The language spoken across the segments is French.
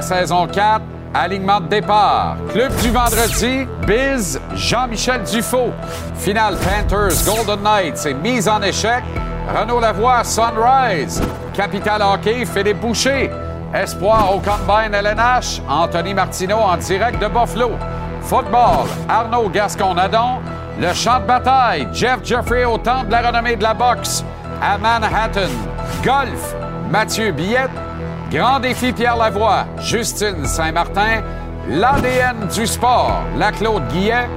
saison 4. Alignement de départ. Club du vendredi, Biz, Jean-Michel Dufault. Finale Panthers, Golden Knights et mise en échec. Renaud Lavoie, Sunrise. Capital Hockey, Philippe Boucher. Espoir au Combine LNH, Anthony Martineau en direct de Buffalo. Football, Arnaud Gascon-Nadon. Le champ de bataille, Jeff Jeffrey au temple de la renommée de la boxe à Manhattan. Golf, Mathieu Billette. Grand défi Pierre Lavoie, Justine Saint-Martin. L'ADN du sport, la Claude Guillet.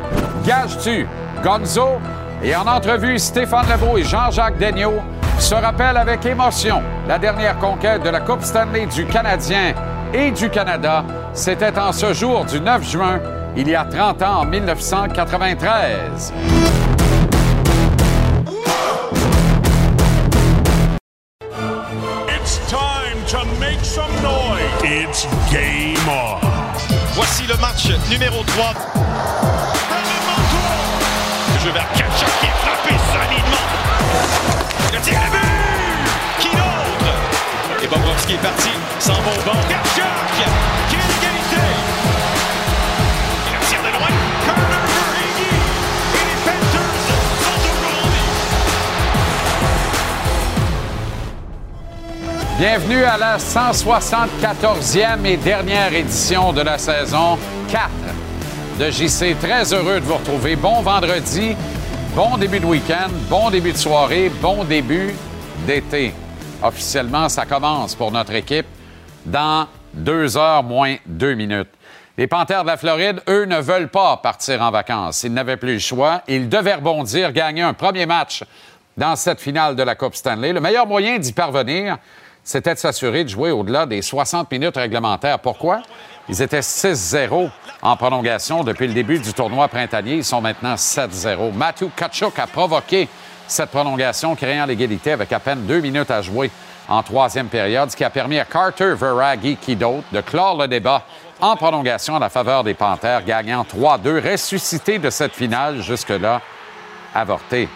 Gage-tu, Gonzo. Et en entrevue, Stéphane Lebeau et Jean-Jacques Daigneault se rappellent avec émotion la dernière conquête de la Coupe Stanley du Canadien et du Canada. C'était en ce jour du 9 juin, il y a 30 ans, en 1993. It's game on. Voici le match numéro 3. Le jeu vers Kachak qui est frappé solidement. Le tir à but! Qui d'autre? Et Bobrovski est parti, s'en va au banc. Kachak Bienvenue à la 174e et dernière édition de la saison 4 de JC. Très heureux de vous retrouver. Bon vendredi, bon début de week-end, bon début de soirée, bon début d'été. Officiellement, ça commence pour notre équipe dans deux heures moins deux minutes. Les Panthères de la Floride, eux, ne veulent pas partir en vacances. Ils n'avaient plus le choix. Ils devaient rebondir, gagner un premier match dans cette finale de la Coupe Stanley. Le meilleur moyen d'y parvenir, c'était de s'assurer de jouer au-delà des 60 minutes réglementaires. Pourquoi? Ils étaient 6-0 en prolongation depuis le début du tournoi printanier. Ils sont maintenant 7-0. Matthew Kachuk a provoqué cette prolongation, créant l'égalité avec à peine deux minutes à jouer en troisième période, ce qui a permis à Carter Veragi, qui d'autre, de clore le débat en prolongation à la faveur des Panthères, gagnant 3-2, ressuscité de cette finale jusque-là avorté.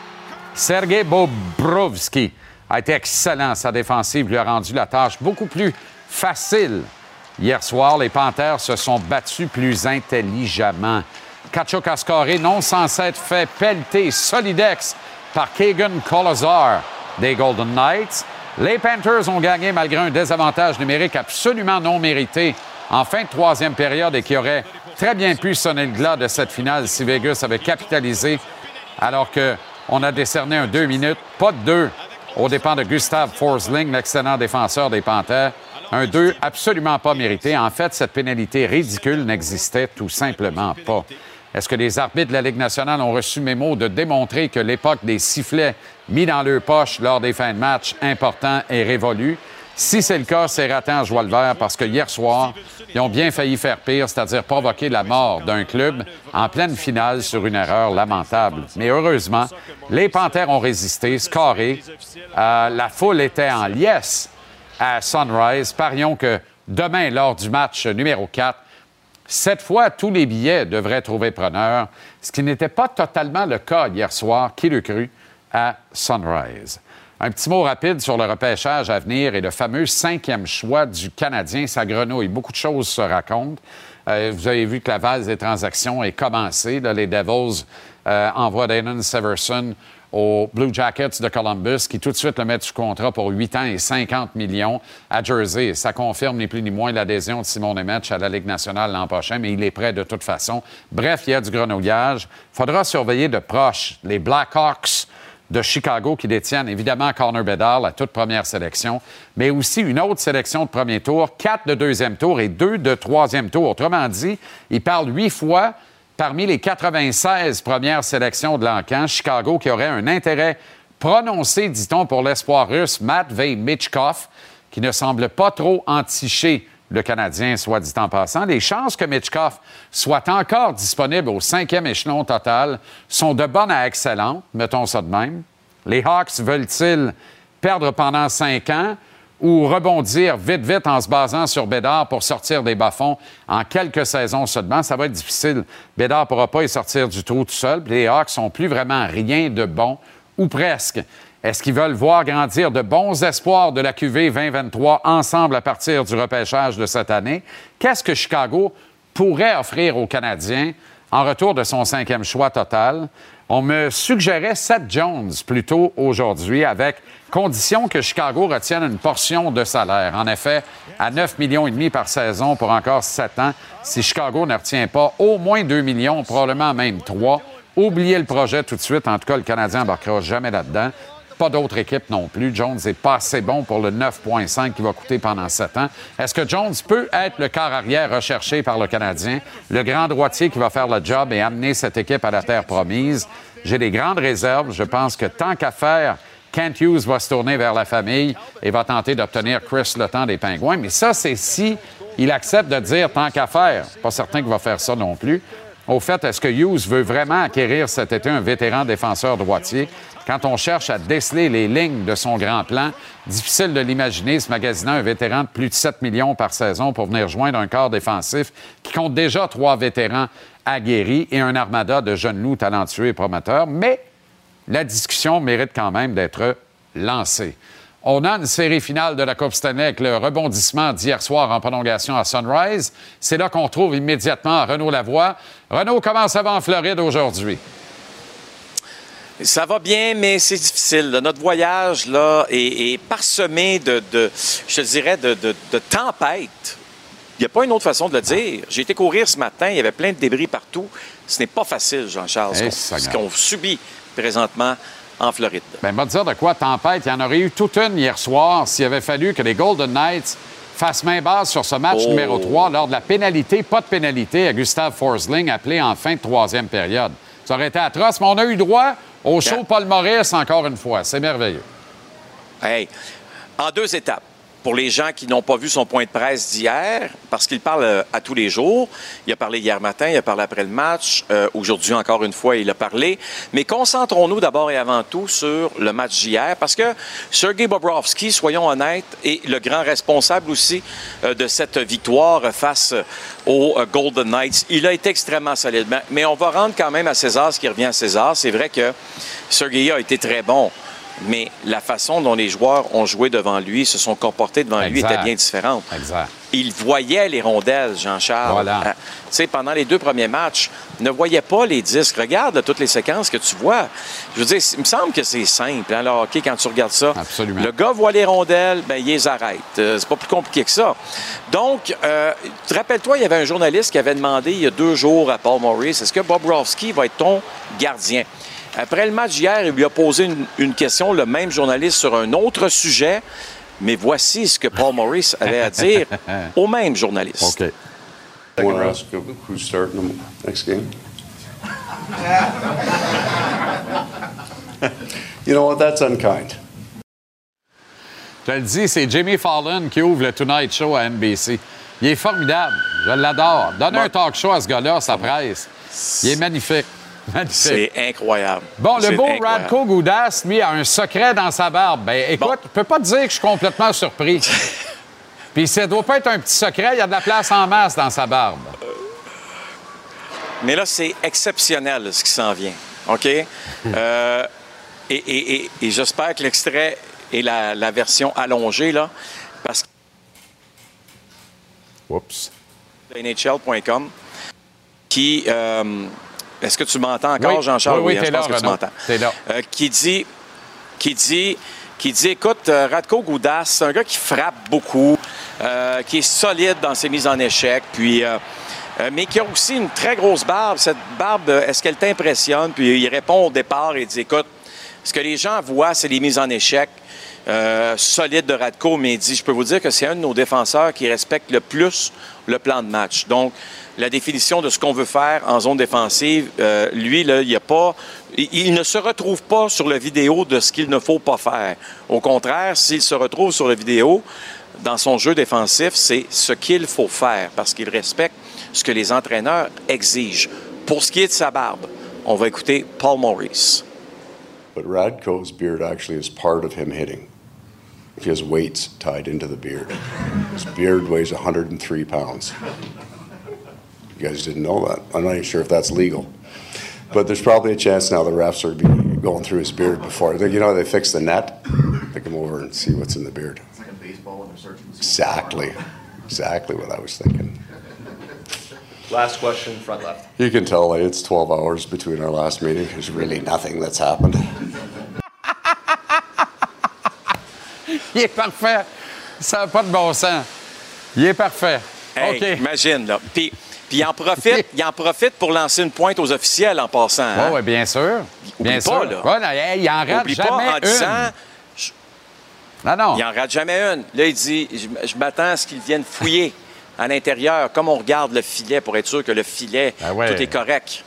Sergei Bobrovski a été excellent. Sa défensive lui a rendu la tâche beaucoup plus facile. Hier soir, les Panthères se sont battus plus intelligemment. Kachuk a scoré, non sans être fait pelleter solidex par Kagan Kolazar des Golden Knights. Les Panthers ont gagné malgré un désavantage numérique absolument non mérité en fin de troisième période et qui aurait très bien pu sonner le glas de cette finale si Vegas avait capitalisé alors qu'on a décerné un deux minutes, pas de deux, aux dépens de Gustav Forsling, l'excellent défenseur des Panthères. Un 2 absolument pas mérité. En fait, cette pénalité ridicule n'existait tout simplement pas. Est-ce que les arbitres de la Ligue nationale ont reçu mémo de démontrer que l'époque des sifflets mis dans leur poche lors des fins de match importants est révolue? Si c'est le cas, c'est raté en joie le parce que hier soir, ils ont bien failli faire pire, c'est-à-dire provoquer la mort d'un club en pleine finale sur une erreur lamentable. Mais heureusement, les Panthères ont résisté, scoré. Euh, la foule était en liesse à Sunrise. Parions que demain, lors du match numéro 4, cette fois, tous les billets devraient trouver preneur, ce qui n'était pas totalement le cas hier soir, qui le crut, à Sunrise. Un petit mot rapide sur le repêchage à venir et le fameux cinquième choix du Canadien, sa grenouille. Beaucoup de choses se racontent. Euh, vous avez vu que la vase des transactions est commencée. Les Devils euh, envoient Dayton Severson aux Blue Jackets de Columbus, qui tout de suite le mettent sous contrat pour 8 ans et 50 millions à Jersey. Ça confirme ni plus ni moins l'adhésion de Simon Nemec à la Ligue nationale l'an prochain, mais il est prêt de toute façon. Bref, il y a du grenouillage. Il faudra surveiller de proche les Blackhawks de Chicago qui détiennent évidemment Connor Bedard, la toute première sélection, mais aussi une autre sélection de premier tour, quatre de deuxième tour et deux de troisième tour. Autrement dit, il parle huit fois parmi les 96 premières sélections de l'encan, Chicago qui aurait un intérêt prononcé, dit-on, pour l'espoir russe Matvey Mitchkov, qui ne semble pas trop enticher le Canadien, soit dit en passant. Les chances que Mitchkov soit encore disponible au cinquième échelon total sont de bonnes à excellentes, mettons ça de même. Les Hawks veulent-ils perdre pendant cinq ans ou rebondir vite, vite en se basant sur Bédard pour sortir des bas-fonds en quelques saisons seulement? Ça va être difficile. Bédard ne pourra pas y sortir du trou tout seul. Les Hawks n'ont plus vraiment rien de bon, ou presque. Est-ce qu'ils veulent voir grandir de bons espoirs de la QV 2023 ensemble à partir du repêchage de cette année? Qu'est-ce que Chicago pourrait offrir aux Canadiens en retour de son cinquième choix total? On me suggérait Seth Jones plutôt aujourd'hui avec condition que Chicago retienne une portion de salaire. En effet, à 9 millions et demi par saison pour encore 7 ans, si Chicago ne retient pas au moins 2 millions, probablement même 3, oubliez le projet tout de suite. En tout cas, le Canadien n'embarquera jamais là-dedans. Pas d'autre équipe non plus. Jones n'est pas assez bon pour le 9,5 qui va coûter pendant 7 ans. Est-ce que Jones peut être le quart arrière recherché par le Canadien, le grand droitier qui va faire le job et amener cette équipe à la terre promise? J'ai des grandes réserves. Je pense que tant qu'à faire, Kent Hughes va se tourner vers la famille et va tenter d'obtenir Chris le temps des Pingouins. Mais ça, c'est si il accepte de dire tant qu'à faire. Pas certain qu'il va faire ça non plus. Au fait, est-ce que Hughes veut vraiment acquérir cet été un vétéran défenseur droitier? Quand on cherche à déceler les lignes de son grand plan, difficile de l'imaginer, ce magasinant un vétéran de plus de 7 millions par saison pour venir joindre un corps défensif qui compte déjà trois vétérans aguerris et un armada de jeunes loups talentueux et prometteurs. Mais la discussion mérite quand même d'être lancée. On a une série finale de la Coupe Stanley avec le rebondissement d'hier soir en prolongation à Sunrise. C'est là qu'on trouve immédiatement Renaud Lavoie. Renaud, comment ça va en Floride aujourd'hui? Ça va bien, mais c'est difficile. Notre voyage là est, parsemé de, je dirais, de, tempêtes. Il n'y a pas une autre façon de le dire. J'ai été courir ce matin, il y avait plein de débris partout. Ce n'est pas facile, Jean-Charles, ce qu'on subit présentement en Floride. Bien, va dire de quoi tempête. Il y en aurait eu toute une hier soir s'il avait fallu que les Golden Knights fassent main basse sur ce match oh. numéro 3 lors de la pénalité, pas de pénalité à Gustave Forsling appelé en fin de troisième période. Ça aurait été atroce, mais on a eu droit au show Paul Maurice encore une fois. C'est merveilleux. Hey, en deux étapes pour les gens qui n'ont pas vu son point de presse d'hier, parce qu'il parle euh, à tous les jours. Il a parlé hier matin, il a parlé après le match. Euh, aujourd'hui, encore une fois, il a parlé. Mais concentrons-nous d'abord et avant tout sur le match d'hier, parce que Sergei Bobrovski, soyons honnêtes, est le grand responsable aussi euh, de cette victoire face aux Golden Knights. Il a été extrêmement solide. Mais on va rendre quand même à César ce qui revient à César. C'est vrai que Sergei a été très bon mais la façon dont les joueurs ont joué devant lui, se sont comportés devant lui, était bien différente. Exact. Il voyait les rondelles, Jean-Charles. Voilà. Euh, sais, pendant les deux premiers matchs, ne voyait pas les disques. Regarde toutes les séquences que tu vois. Je veux dire, il me semble que c'est simple, hein, OK, quand tu regardes ça. Absolument. Le gars voit les rondelles, ben, il les arrête. Euh, c'est pas plus compliqué que ça. Donc, euh, rappelle-toi, il y avait un journaliste qui avait demandé il y a deux jours à Paul Maurice, est-ce que Bob Rowski va être ton gardien? Après le match hier, il lui a posé une, question, le même journaliste, sur un autre sujet. Mais voici ce que Paul Maurice avait à dire au même journaliste. OK. next game? you know what? That's unkind. Je le dis, c'est Jimmy Fallon qui ouvre le Tonight Show à NBC. Il est formidable. Je l'adore. Donne un talk show à ce gars-là, sa presse. Il est magnifique. C'est incroyable. Bon, le beau Radko Goudas, lui, a un secret dans sa barbe. Ben, écoute, je peux pas te dire que je suis complètement surpris. Puis ça doit pas être un petit secret, il y a de la place en masse dans sa barbe. Mais là, c'est exceptionnel ce qui s'en vient. OK? Euh, et, j'espère que l'extrait est la, version allongée, là, parce que. Oups. NHL.com qui. Euh, est-ce que tu m'entends encore, Jean-Charles? Oui, oui, je pense que tu m'entends. Euh, qui dit, qui dit, qui dit, écoute, euh, Radko Goudas, c'est un gars qui frappe beaucoup, euh, qui est solide dans ses mises en échec, puis, mais qui a aussi une très grosse barbe. Cette barbe, est-ce qu'elle t'impressionne? Puis il répond au départ et dit, écoute, ce que les gens voient, c'est les mises en échec. solides de Radko, mais il dit, je peux vous dire que c'est un de nos défenseurs qui respecte le plus le plan de match. Donc, la définition de ce qu'on veut faire en zone défensive, euh, lui, là, il, a pas, il, ne se retrouve pas sur la vidéo de ce qu'il ne faut pas faire. Au contraire, s'il se retrouve sur la vidéo, dans son jeu défensif, c'est ce qu'il faut faire parce qu'il respecte ce que les entraîneurs exigent. Pour ce qui est de sa barbe, on va écouter Paul Maurice. But Radko's beard actually is part of him hitting. He has weights tied into the beard. His beard weighs 103 pounds. You guys didn't know that. I'm not even sure if that's legal. But there's probably a chance now the refs are being going through his beard before. You know, they fix the net. They come over and see what's in the beard. It's like a baseball when they're searching. Exactly. Exactly what I was thinking. Last question, front left. You can tell it's 12 hours between our last meeting. There's really nothing that's happened. Il est parfait. Ça n'a pas de bon sens. Il est parfait. Hey, OK. imagine, là. Puis, puis il en profite, il en profite pour lancer une pointe aux officiels en passant. hein? Oui, bien sûr. Oublie bien pas, sûr. là. Ouais, non, hey, il en rate Oublie jamais pas en une. disant, Non, non. il en rate jamais une. Là, il dit, je, je m'attends à ce qu'ils viennent fouiller à l'intérieur, comme on regarde le filet pour être sûr que le filet, ouais. tout est correct.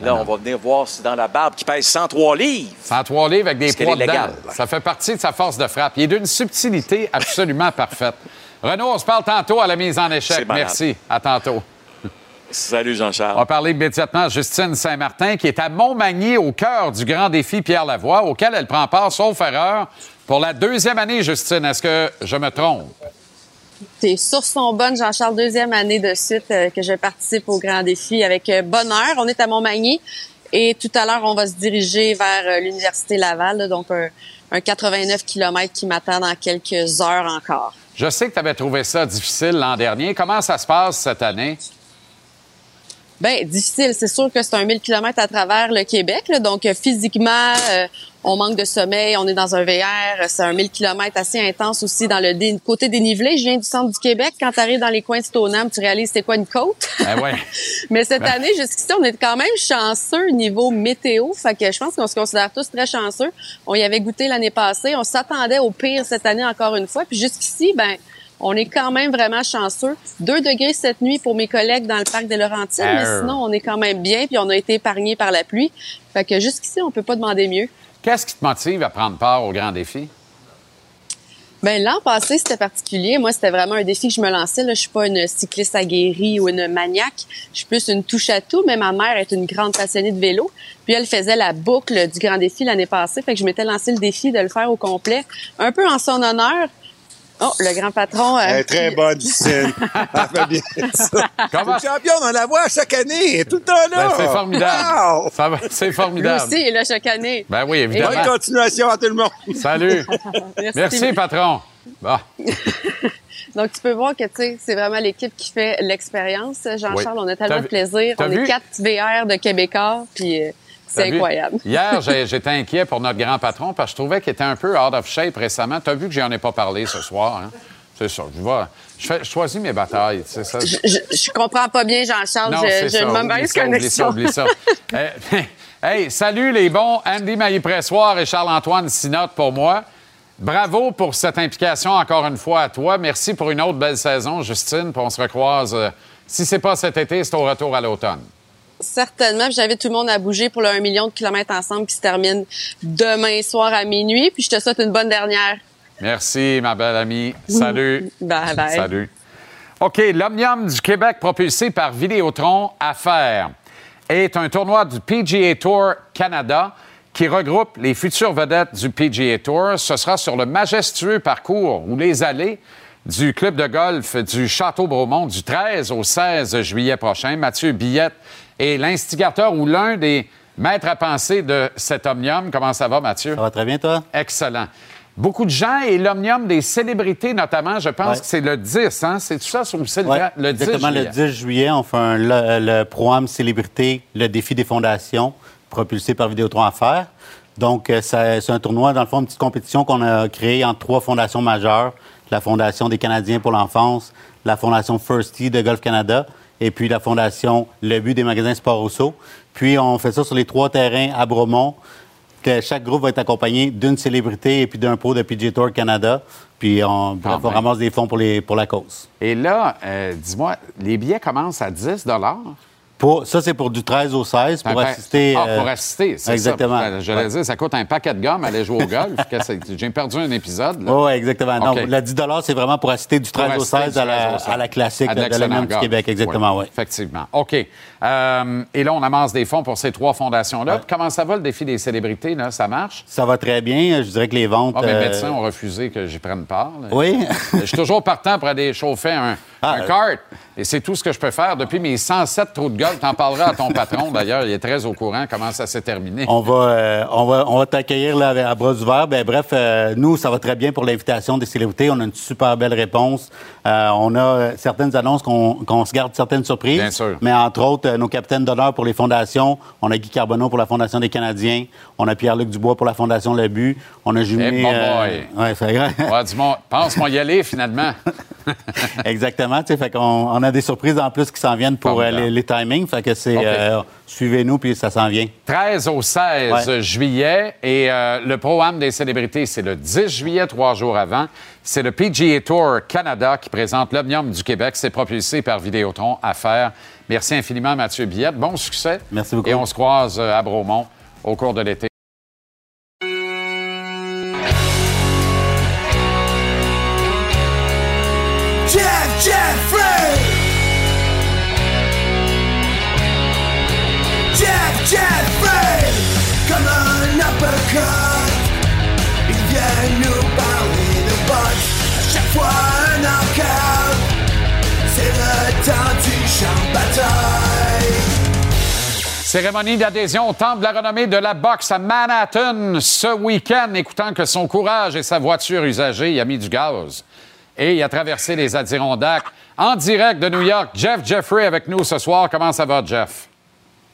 Là, on va venir voir si dans la barbe qui pèse 103 livres. 103 livres avec des poids dedans. Ça fait partie de sa force de frappe. Il est d'une subtilité absolument parfaite. Renaud, on se parle tantôt à la mise en échec. Merci. À tantôt. Salut On va Jean-Charles. parler immédiatement à Justine Saint-Martin, qui est à Montmagny, au cœur du grand défi Pierre Lavoie, auquel elle prend part, sauf erreur, pour la deuxième année, Justine. Est-ce que je me trompe? T'es sur son bonne, Jean-Charles, deuxième année de suite euh, que je participe au Grand Défi avec euh, bonheur. On est à Montmagny et tout à l'heure, on va se diriger vers euh, l'Université Laval, là, donc un, un 89 km qui m'attend dans quelques heures encore. Je sais que tu avais trouvé ça difficile l'an dernier. Comment ça se passe cette année? Ben difficile, c'est sûr que c'est un 1000 km à travers le Québec, là, donc euh, physiquement, euh, on manque de sommeil, on est dans un VR, euh, c'est un 1000 km assez intense aussi dans le dé- côté dénivelé. Je viens du centre du Québec, quand tu arrives dans les coins de Stoneham, tu réalises c'est quoi une côte. Ben ouais. Mais cette année, jusqu'ici, on est quand même chanceux niveau météo. Fait que je pense qu'on se considère tous très chanceux. On y avait goûté l'année passée. On s'attendait au pire cette année encore une fois. Puis jusqu'ici, ben, on est quand même vraiment chanceux. Deux degrés cette nuit pour mes collègues dans le parc des Laurentides, mais sinon, on est quand même bien. Puis on a été épargnés par la pluie. Fait que jusqu'ici, on peut pas demander mieux. Qu'est-ce qui te motive à prendre part au grand défi? Ben l'an passé, c'était particulier. Moi, c'était vraiment un défi que je me lançais. Là. Je suis pas une cycliste aguerrie ou une maniaque. Je suis plus une touche à tout, mais ma mère est une grande passionnée de vélo. Puis elle faisait la boucle du grand défi l'année passée. Fait que je m'étais lancé le défi de le faire au complet, un peu en son honneur. Oh, le grand patron. euh, Elle est très bonne, Justine. Elle fait bien ça. Comment? Le champion, on la voit chaque année. Elle est tout le temps là. Ben, c'est formidable. Wow! Ça va- C'est Lui formidable. aussi, il est là chaque année. Ben oui, Bonne évidemment. continuation à tout le monde. Salut. Merci, patron. Bon. Donc, tu peux voir que, tu sais, c'est vraiment l'équipe qui fait l'expérience. Jean-Charles, Oui. on a tellement de plaisir. On vu? est quatre VR de Québécois, puis euh, c'est incroyable. Hier, j'étais inquiet pour notre grand patron parce que je trouvais qu'il était un peu out of shape récemment. Tu as vu que j'en ai pas parlé ce soir. Hein? C'est ça. Je, vais, je, fais- je choisis mes batailles. ça. Je, je, je comprends pas bien, Jean-Charles. Non, Je- ça. Oublie mauvaise oublie ça, oublie ça. Euh, hey, salut les bons. Andy Maillé-Pressoir et Charles-Antoine Sinotte pour moi. Bravo pour cette implication encore une fois à toi. Merci pour une autre belle saison, Justine. Puis on se recroise. euh, si c'est pas cet été, c'est au retour à l'automne. Certainement. J'invite tout le monde à bouger pour le 1 million de kilomètres ensemble qui se termine demain soir à minuit. Puis je te souhaite une bonne dernière. Merci, ma belle amie. Salut. Bye bye. Salut. OK, l'Omnium du Québec propulsé par Vidéotron Affaires est un tournoi du PGA Tour Canada qui regroupe les futures vedettes du PGA Tour. Ce sera sur le majestueux parcours ou les allées du club de golf du Château-Bromont du 13 au 16 juillet prochain. Mathieu Billette est l'instigateur ou l'un des maîtres à penser de cet Omnium. Comment ça va, Mathieu? Ça va très bien, toi? Excellent. Beaucoup de gens et l'omnium des célébrités notamment, je pense Ouais. que c'est le 10, hein? C'est tout ça, c'est le, Ouais, le 10 exactement. juillet. Le 10 juillet, on fait un- le, le programme Célébrité, le défi des fondations, propulsé par Vidéotron Affaires. Donc, euh, c'est un tournoi, dans le fond, une petite compétition qu'on a créée entre trois fondations majeures. La Fondation des Canadiens pour l'enfance, la Fondation First Tee de Golf Canada et puis la Fondation Le But des magasins Sport Rousseau. Puis, on fait ça sur les trois terrains à Bromont. Que chaque groupe va être accompagné d'une célébrité et puis d'un pro de PG Tour Canada. Puis, on, bref, on ben. ramasse des fonds pour, les, pour la cause. Et là, euh, dis-moi, les billets commencent à 10 Pour, ça, c'est pour du 13 au 16 pour Un pa- assister. Ah, euh, pour assister, c'est exactement. ça. J'allais Ouais. dire, ça coûte un paquet de gomme aller jouer au golf. J'ai perdu un épisode. Oui, ouais, exactement. OK. le 10 c'est vraiment pour assister du 13 Pour au assister 16 du à la, 13 au 16. à la classique À de l'excellent l'Omnium du. Québec. Exactement, oui. Effectivement. OK. Euh, et là, on amasse des fonds pour ces trois fondations-là. Comment ça va, le défi des célébrités? Là? Ça marche? Ça va très bien. Je dirais que les ventes. Ah, mes euh, médecins ont refusé que j'y prenne part. là. Oui. Je suis toujours partant pour aller chauffer un, Ah, un kart. Et c'est tout ce que je peux faire. Depuis mes 107 trous de golf, t'en parleras à ton patron, d'ailleurs. Il est très au courant comment ça s'est terminé. On va, euh, on va, on va t'accueillir là, à bras ouverts. Ben, bref, euh, nous, ça va très bien pour l'invitation des célébrités. On a une super belle réponse. Euh, on a certaines annonces qu'on qu'on se garde certaines surprises. Bien sûr. Mais entre autres, nos capitaines d'honneur pour les fondations. On a Guy Carbonneau pour la Fondation des Canadiens. On a Pierre-Luc Dubois pour la Fondation Le But. On a jumelé... Eh, bon boy. ouais, c'est vrai. Ouais, dis-moi, pense-moi y aller, finalement. Exactement. Fait qu'on on a des surprises en plus qui s'en viennent pour euh, les, les timings. Fait que c'est... Euh, Suivez-nous, puis ça s'en vient. 13 au 16 Ouais. juillet. Et euh, le programme des célébrités, c'est le 10 juillet, trois jours avant. C'est le PGA Tour Canada qui présente l'Omnium du Québec. C'est propulsé par Vidéotron à faire. Merci infiniment, Mathieu Billette. Bon succès. Merci beaucoup. Et on se croise à Bromont au cours de l'été. Cérémonie d'adhésion au Temple de la renommée de la boxe à Manhattan ce week-end, écoutant que son courage et sa voiture usagée y a mis du gaz. Et il a traversé les Adirondacks. En direct de New York, Jeff Jeffrey avec nous ce soir. Comment ça va, Jeff?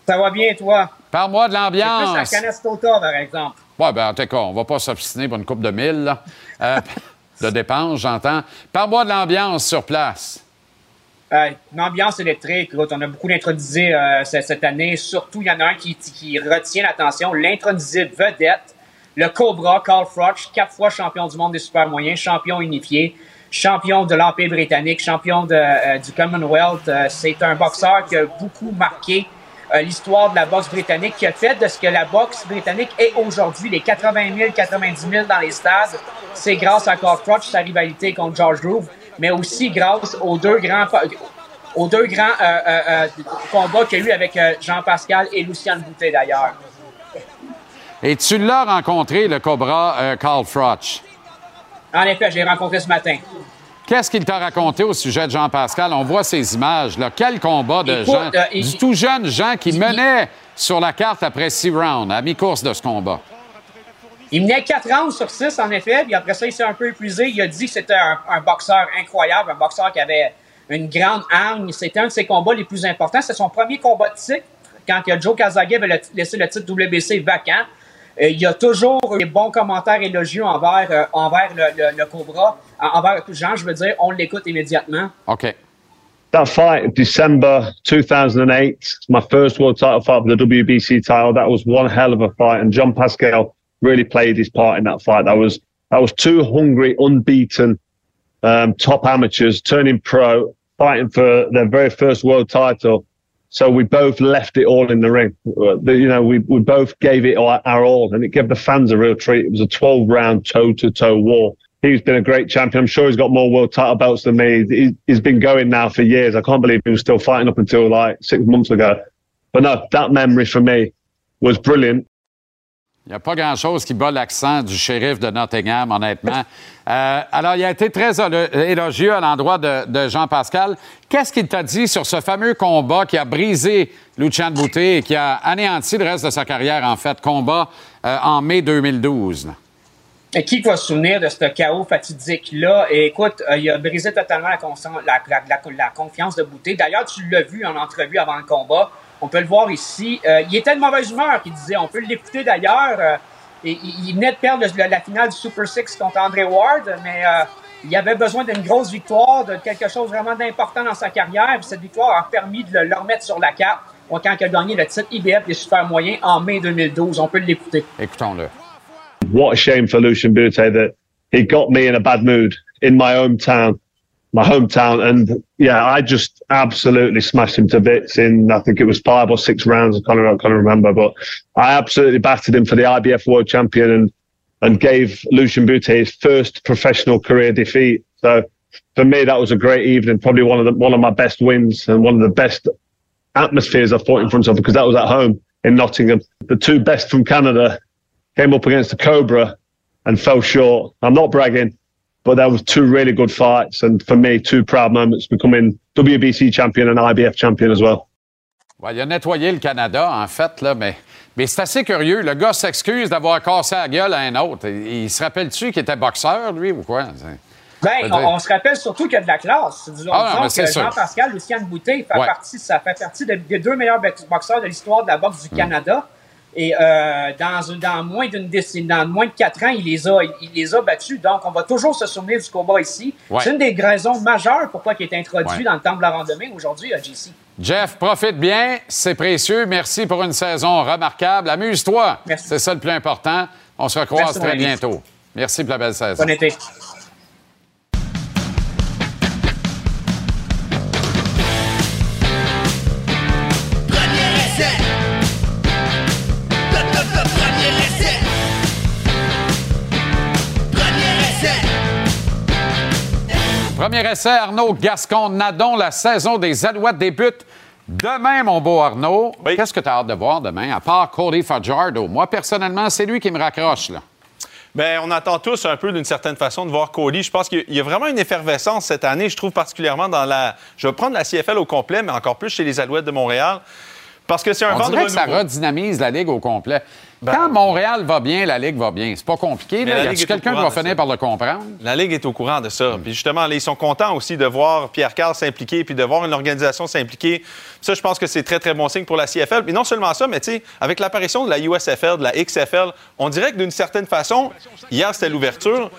Ça va bien, toi? Parle-moi de C'est plus l'ambiance. Canastota, par exemple. Ouais, ben, en tout cas, on va pas s'obstiner pour une coupe de mille, là. Euh, de dépenses, j'entends. Parle-moi de l'ambiance sur place. Euh, ambiance électrique. On a beaucoup d'intronisés euh, ce- cette année. Surtout, il y en a un qui, retient l'attention. L'intronisé vedette, le Cobra, Carl Froch, quatre fois champion du monde des super moyens, champion unifié, champion de l'Empire britannique, champion euh, du Commonwealth. Euh, C'est un boxeur qui a beaucoup marqué l'histoire de la boxe britannique, qui a fait de ce que la boxe britannique est aujourd'hui, les 80 000, 90 000 dans les stades. C'est grâce à Carl Froch, sa rivalité contre George Groove, mais aussi grâce aux deux grands aux deux grands euh, euh, euh, combats qu'il y a eu avec Jean-Pascal et Luciane Boutet, d'ailleurs. Et tu l'as rencontré, le Cobra Carl Froch? En effet, je l'ai rencontré ce matin. Qu'est-ce qu'il t'a raconté au sujet de Jean-Pascal? On voit ces images. Là. Quel combat de Écoute, Jean, euh, il- du tout jeune Jean qui menait sur la carte après six rounds, à mi-course de ce combat. Il menait 4 rounds sur 6, en effet, puis après ça, il s'est un peu épuisé. Il a dit que c'était un, un boxeur incroyable, un boxeur qui avait une grande arme. C'était un de ses combats les plus importants. C'est son premier combat de titre, quand que Joe Kazaga avait le- laissé le titre WBC vacant. Euh, il y a toujours eu des bons commentaires élogieux envers, euh, envers le, le- le Cobra, en- envers Jean, je veux dire, on l'écoute immédiatement. OK. That fight, December 2008, my first world title fight for the WBC title. That was one hell of a fight, and John Pascal really played his part in that fight. That was that was two hungry, unbeaten um, top amateurs turning pro, fighting for their very first world title. So we both left it all in the ring. Uh, You know, we we both gave it our, our all, and it gave the fans a real treat. It was a 12 round toe to toe war. He's been a great champion. I'm sure he's got more world title belts than me. He, he's been going now for years. I can't believe he was still fighting up until like six months ago. But no, that memory for me was brilliant. Il n'y a pas grand-chose qui bat l'accent du shérif de Nottingham, honnêtement. Euh, alors, il a été très élo- élogieux à l'endroit de, de Jean-Pascal. Qu'est-ce qu'il t'a dit sur ce fameux combat qui a brisé Lucien Boutet et qui a anéanti le reste de sa carrière, en fait, combat euh, en mai 2012? là? Et qui va se souvenir de ce chaos fatidique-là? Écoute, euh, il a brisé totalement la, la, confiance de Boutet. D'ailleurs, tu l'as vu en entrevue avant le combat. On peut le voir ici. Euh, il était de mauvaise humeur, il disait. On peut l'écouter d'ailleurs. Euh, et, il, il venait de perdre le- la, finale du Super Six contre André Ward, mais euh, il avait besoin d'une grosse victoire, de quelque chose vraiment d'important dans sa carrière. Puis cette victoire a permis de le, le remettre sur la carte quand il a gagné le titre IBF des super moyens en mai 2012. On peut l'écouter. Écoutons-le. What a shame for Lucian Bute that he got me in a bad mood in my hometown, my hometown. And yeah, I just absolutely smashed him to bits in, I think it was five or six rounds. I can't, I can't remember, but I absolutely battered him for the IBF world champion and, and gave Lucian Bute his first professional career defeat. So for me, that was a great evening, probably one of the, one of my best wins and one of the best atmospheres I fought in front of because that was at home in Nottingham. The two best from Canada came up against the Cobra and fell short. I'm not bragging. But that was two really good fights, and for me, two proud moments, becoming WBC champion and IBF champion as well. Ouais, il a nettoyé le Canada, en fait, là, mais, mais c'est assez curieux. Le gars s'excuse d'avoir cassé la gueule à un autre. Il, il se rappelle-tu qu'il était boxeur, lui, ou quoi? Ben, on, se rappelle surtout qu'il y a de la classe. Disons, Ah non, disons c'est que sûr. Jean-Pascal Lucien Boutet fait Ouais. partie, ça fait partie de- des deux meilleurs box- boxeurs de l'histoire de la boxe Mm. du Canada. Et euh, dans, moins d'une décennie, dans moins de quatre ans, il les a, il, les a battus. Donc, on va toujours se souvenir du combat ici. Ouais. C'est une des raisons majeures pourquoi il est introduit Ouais. dans le temple de la randonnée aujourd'hui à JC. Jeff, profite bien, c'est précieux. Merci pour une saison remarquable. Amuse-toi. C'est ça le plus important. On se recroise Merci, très bientôt. Merci pour la belle saison. Bon été. Premier essai, Arnaud Gascon-Nadon. La saison des Alouettes débute demain, mon beau Arnaud. Qu'est-ce que tu as hâte de voir demain, à part Cody Fajardo? Moi, personnellement, c'est lui qui me raccroche, là. Bien, on attend tous un peu d'une certaine façon de voir Cody. Je pense qu'il y a vraiment une effervescence cette année, je trouve particulièrement dans la. Je vais prendre la CFL au complet, mais encore plus chez les Alouettes de Montréal. Parce que c'est un On vent de dirait que ça redynamise la Ligue au complet. Quand Montréal va bien, la Ligue va bien. C'est pas compliqué. Mais Là. la Y a quelqu'un qui va finir par le comprendre? La Ligue est au courant de ça. Puis justement, là, ils sont contents aussi de voir Pierre Carl s'impliquer puis de voir une organisation s'impliquer. Ça, je pense que c'est très, très bon signe pour la CFL. Puis non seulement ça, mais tu sais, avec l'apparition de la USFL, de la XFL, on dirait que d'une certaine façon, hier, c'était l'ouverture.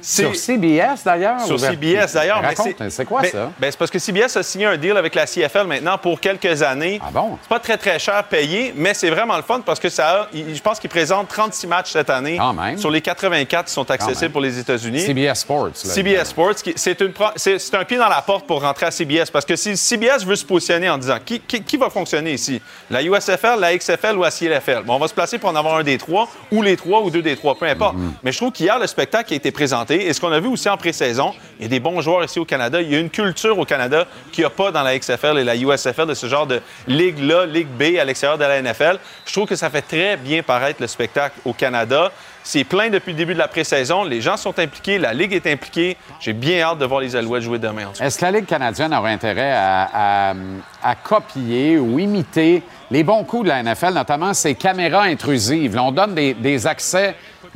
Sur CBS, d'ailleurs? Sur CBS, d'ailleurs. c'est quoi ben- ça? ben, c'est parce que CBS a signé un deal avec la CFL maintenant pour quelques années. Ah bon? C'est pas très, très cher payé, mais c'est vraiment le fun parce que ça a, je pense qu'ils présentent 36 matchs cette année. Quand même. Sur les 84 qui sont accessibles pour les États-Unis. CBS Sports. là. CBS Sports, qui- c'est un pied dans la porte pour rentrer à CBS. Parce que si CBS veut se positionner en disant qui, qui- qui va fonctionner ici? La USFL, la XFL ou la CLFL Bon, On va se placer pour en avoir un des trois, ou les trois, ou deux des trois, peu importe. Mm-hmm. Mais je trouve qu'hier, le spectacle a été présenté. Et ce qu'on a vu aussi en pré-saison, il y a des bons joueurs ici au Canada. Il y a une culture au Canada qu'il n'y a pas dans la XFL et la USFL de ce genre de ligue-là, Ligue B à l'extérieur de la NFL. Je trouve que ça fait très bien paraître le spectacle au Canada. C'est plein depuis le début de la pré-saison. Les gens sont impliqués, la Ligue est impliquée. J'ai bien hâte de voir les Alouettes jouer demain. Est-ce que la Ligue canadienne aurait intérêt à copier ou imiter les bons coups de la NFL, notamment ces caméras intrusives? Là, on donne des, des accès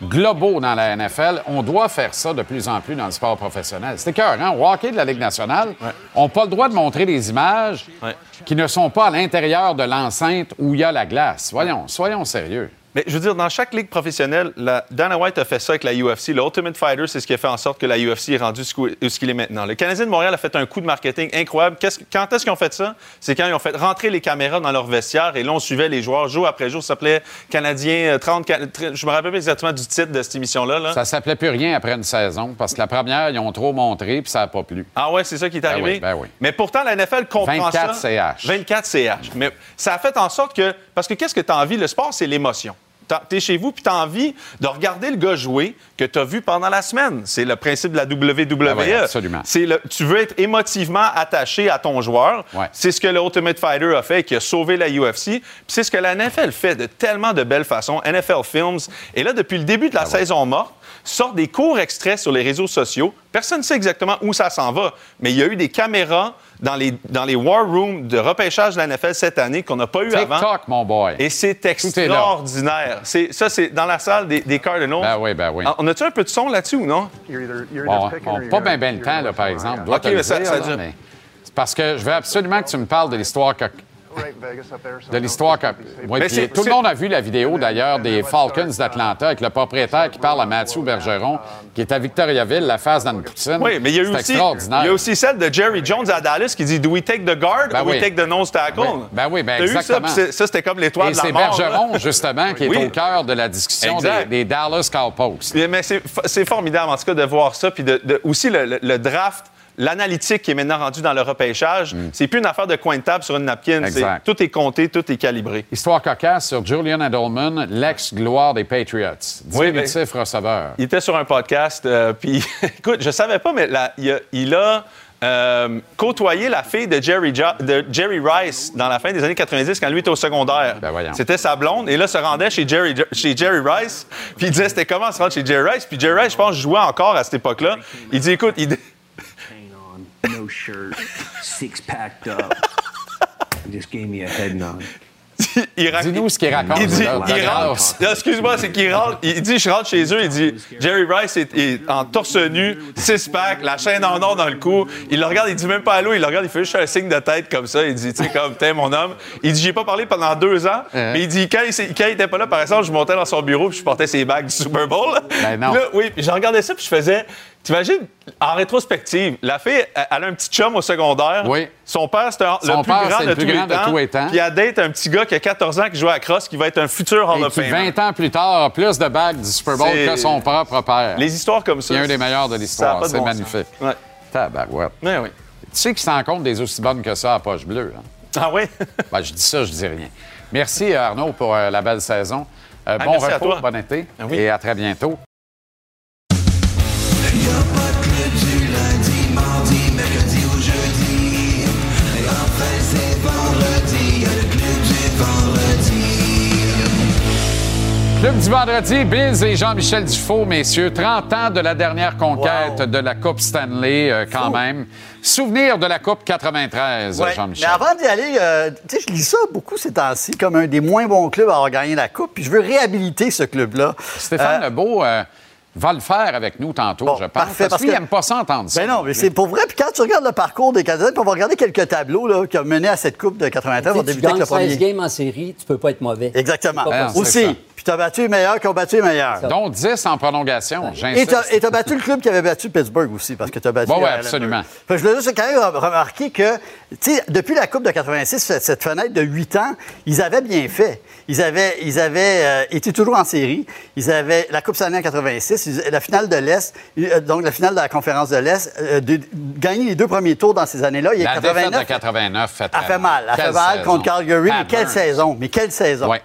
globaux dans la NFL. On doit faire ça de plus en plus dans le sport professionnel. C'est cœur, hein? Au hockey de la Ligue nationale, on n'a pas le droit de montrer des images Ouais. qui ne sont pas à l'intérieur de l'enceinte où il y a la glace. Voyons, soyons sérieux. Mais je veux dire, dans chaque ligue professionnelle, la- Dana White a fait ça avec la UFC. Le Ultimate Fighter, c'est ce qui a fait en sorte que la UFC est rendue ce qu'ou- ce qu'il est maintenant. Le Canadien de Montréal a fait un coup de marketing incroyable. Quand est-ce qu'ils ont fait ça? C'est quand ils ont fait rentrer les caméras dans leur vestiaire et là, on suivait les joueurs jour après jour. Ça s'appelait Canadien euh, 30... Ca- tr- Je me rappelle pas exactement du titre de cette émission-là. là. Ça s'appelait plus rien après une saison parce que la première, ils ont trop montré puis ça n'a pas plu. Ah ouais, c'est ça qui est Ben arrivé? oui, ben oui. Mais pourtant, la NFL comprend 24 ça. CH. 24 CH. Mais ça a fait en sorte que... Parce que qu'est-ce que tu as envie? Le sport, c'est l'émotion. Tu es chez vous puis tu as envie de regarder le gars jouer que tu as vu pendant la semaine. C'est le principe de la WWE. Ah absolument. C'est le, tu veux être émotivement attaché à ton joueur. Ouais. C'est ce que le Ultimate Fighter a fait et qui a sauvé la UFC. Puis c'est ce que la NFL fait de tellement de belles façons. NFL Films. Et là, depuis le début de la saison morte, sort des courts extraits sur les réseaux sociaux. Personne ne sait exactement où ça s'en va, mais il y a eu des caméras dans les, dans les war rooms de repêchage de la NFL cette année qu'on n'a pas eu avant. TikTok, mon boy. Et c'est extraordinaire. C'est, ça, c'est dans la salle des, des Cardinals. Ben oui, ben oui. Ah, On a-tu un peu de son là-dessus ou non? Bon, on- pas bien ben le temps, là, par exemple. OK, mais ça- dire, ça là, dure. mais c'est parce que je veux absolument que tu me parles de l'histoire que- de l'histoire. Oui, c'est- tout le c'est- monde a vu la vidéo, d'ailleurs, des Falcons d'Atlanta avec le propriétaire qui parle à Mathieu Bergeron, qui est à Victoriaville, la face dans une poutine. Oui, mais il y a eu C'est aussi, extraordinaire. il y a aussi celle de Jerry Jones à Dallas qui dit Do we take the guard Ben or we take the nose tackle? Oui. Ben oui, ben T'as eu ça, exactement. c'est- ça, c'était comme l'étoile de la c'est mort. là. Bergeron, justement, qui est Oui. au cœur de la discussion des, des Dallas Cowpokes. Mais- Mais c'est c'est formidable, en tout cas, de voir ça. Puis de, de- aussi le, le- le draft, l'analytique qui est maintenant rendu dans le repêchage, c'est plus une affaire de coin de table sur une napkin. Tout est compté, tout est calibré. Histoire cocasse sur Julian Edelman, l'ex-gloire des Patriots. Oui, ben- Diminutif receveur. Il était sur un podcast, euh, puis écoute, je savais pas, mais là, il, a, il a, euh, côtoyé la fille de Jerry, Jo- de Jerry Rice dans la fin des années 90 quand lui était au secondaire. C'était sa blonde. Et là, se rendait chez Jerry, chez Jerry Rice. Puis il disait, c'était comment se rendre chez Jerry Rice? Puis Jerry Rice, je pense, jouait encore à cette époque-là. Il dit, écoute, il... no shirt, six packed up. He just gave me a head nod. Dis-nous ce qu'il raconte. Il dit, il rentre. Excuse-moi, c'est qu'il rentre. Il dit, je rentre chez eux. Il dit, Jerry Rice est, est en torse nu, six pack, la chaîne en or dans le cou. Il le regarde, il dit même pas allô. Il le regarde, il fait juste un signe de tête comme ça. Il dit, tu sais, comme, t'es mon homme. Il dit, j'ai pas parlé pendant deux ans. Mais il dit, quand il, s'est- quand il était pas là, par exemple, je montais dans son bureau puis je portais ses bagues du Super Bowl. Ben non. Là, oui, puis je regardais ça puis je faisais. T'imagines, en rétrospective, la fille, elle a un petit chum au secondaire. Oui. Son père, Son le plus père, grand, c'est de, le plus tous grand de tous les temps. Puis elle date un petit gars qui a 14 ans qui joue à la crosse, qui va être un futur Hall Et of qui, Famer. 20 ans plus tard, a plus de bagues du Super Bowl C'est- que son propre père. Les histoires comme ça. C'est un des meilleurs de a l'histoire. C'est bon magnifique. Ouais. Tabarouette. Ouais, oui. Tu sais qu'il s'en compte des aussi bonnes que ça à poche bleue. hein? Ah oui? Ben, je dis ça, je dis rien. Merci Arnaud pour euh, la belle saison. Euh, Ah, bon repos, bon été Ah oui. et à très bientôt. Club du vendredi, Bills et Jean-Michel Dufault, messieurs. 30 ans de la dernière conquête de la Coupe Stanley, euh, quand même. Souvenir de la Coupe 93, Ouais, Jean-Michel. Mais avant d'y aller, euh, tu sais, je lis ça beaucoup ces temps-ci comme un des moins bons clubs à avoir gagné la Coupe, puis je veux réhabiliter ce club-là. Stéphane Euh, Lebeau euh, va le faire avec nous tantôt, je pense. parfait, parce parce qu'il n'aime pas ça entendre ça. Ben non, mais c'est pour vrai. Puis quand tu regardes le parcours des Canadiens, puis on va regarder quelques tableaux là, qui ont mené à cette Coupe de 93, on va Tu sais, tu débuter avec le gagnes 16 premier. games en série, tu peux pas être mauvais. Exactement. Possible. Aussi. Puis tu as battu les meilleurs qui ont battu les meilleurs. Dont 10 en prolongation, Et j'insiste. tu as, battu le club qui avait battu Pittsburgh aussi, parce que tu as battu. Bon, euh, absolument. Fait je voulais juste quand même remarquer que, tu sais, depuis la Coupe de 86, cette, cette fenêtre de 8 ans, ils avaient bien fait. Ils avaient, ils avaient euh, été toujours en série. Ils avaient la Coupe Stanley en 86, ils- la finale de l'Est, euh, donc la finale de la conférence de l'Est, euh, de- gagner les deux premiers tours dans ces années-là. A La défaite 89, de 89 fait elle très fait mal. Elle Quelle fait mal contre Calgary. Mais quelle saison? Mais quelle saison? Ouais.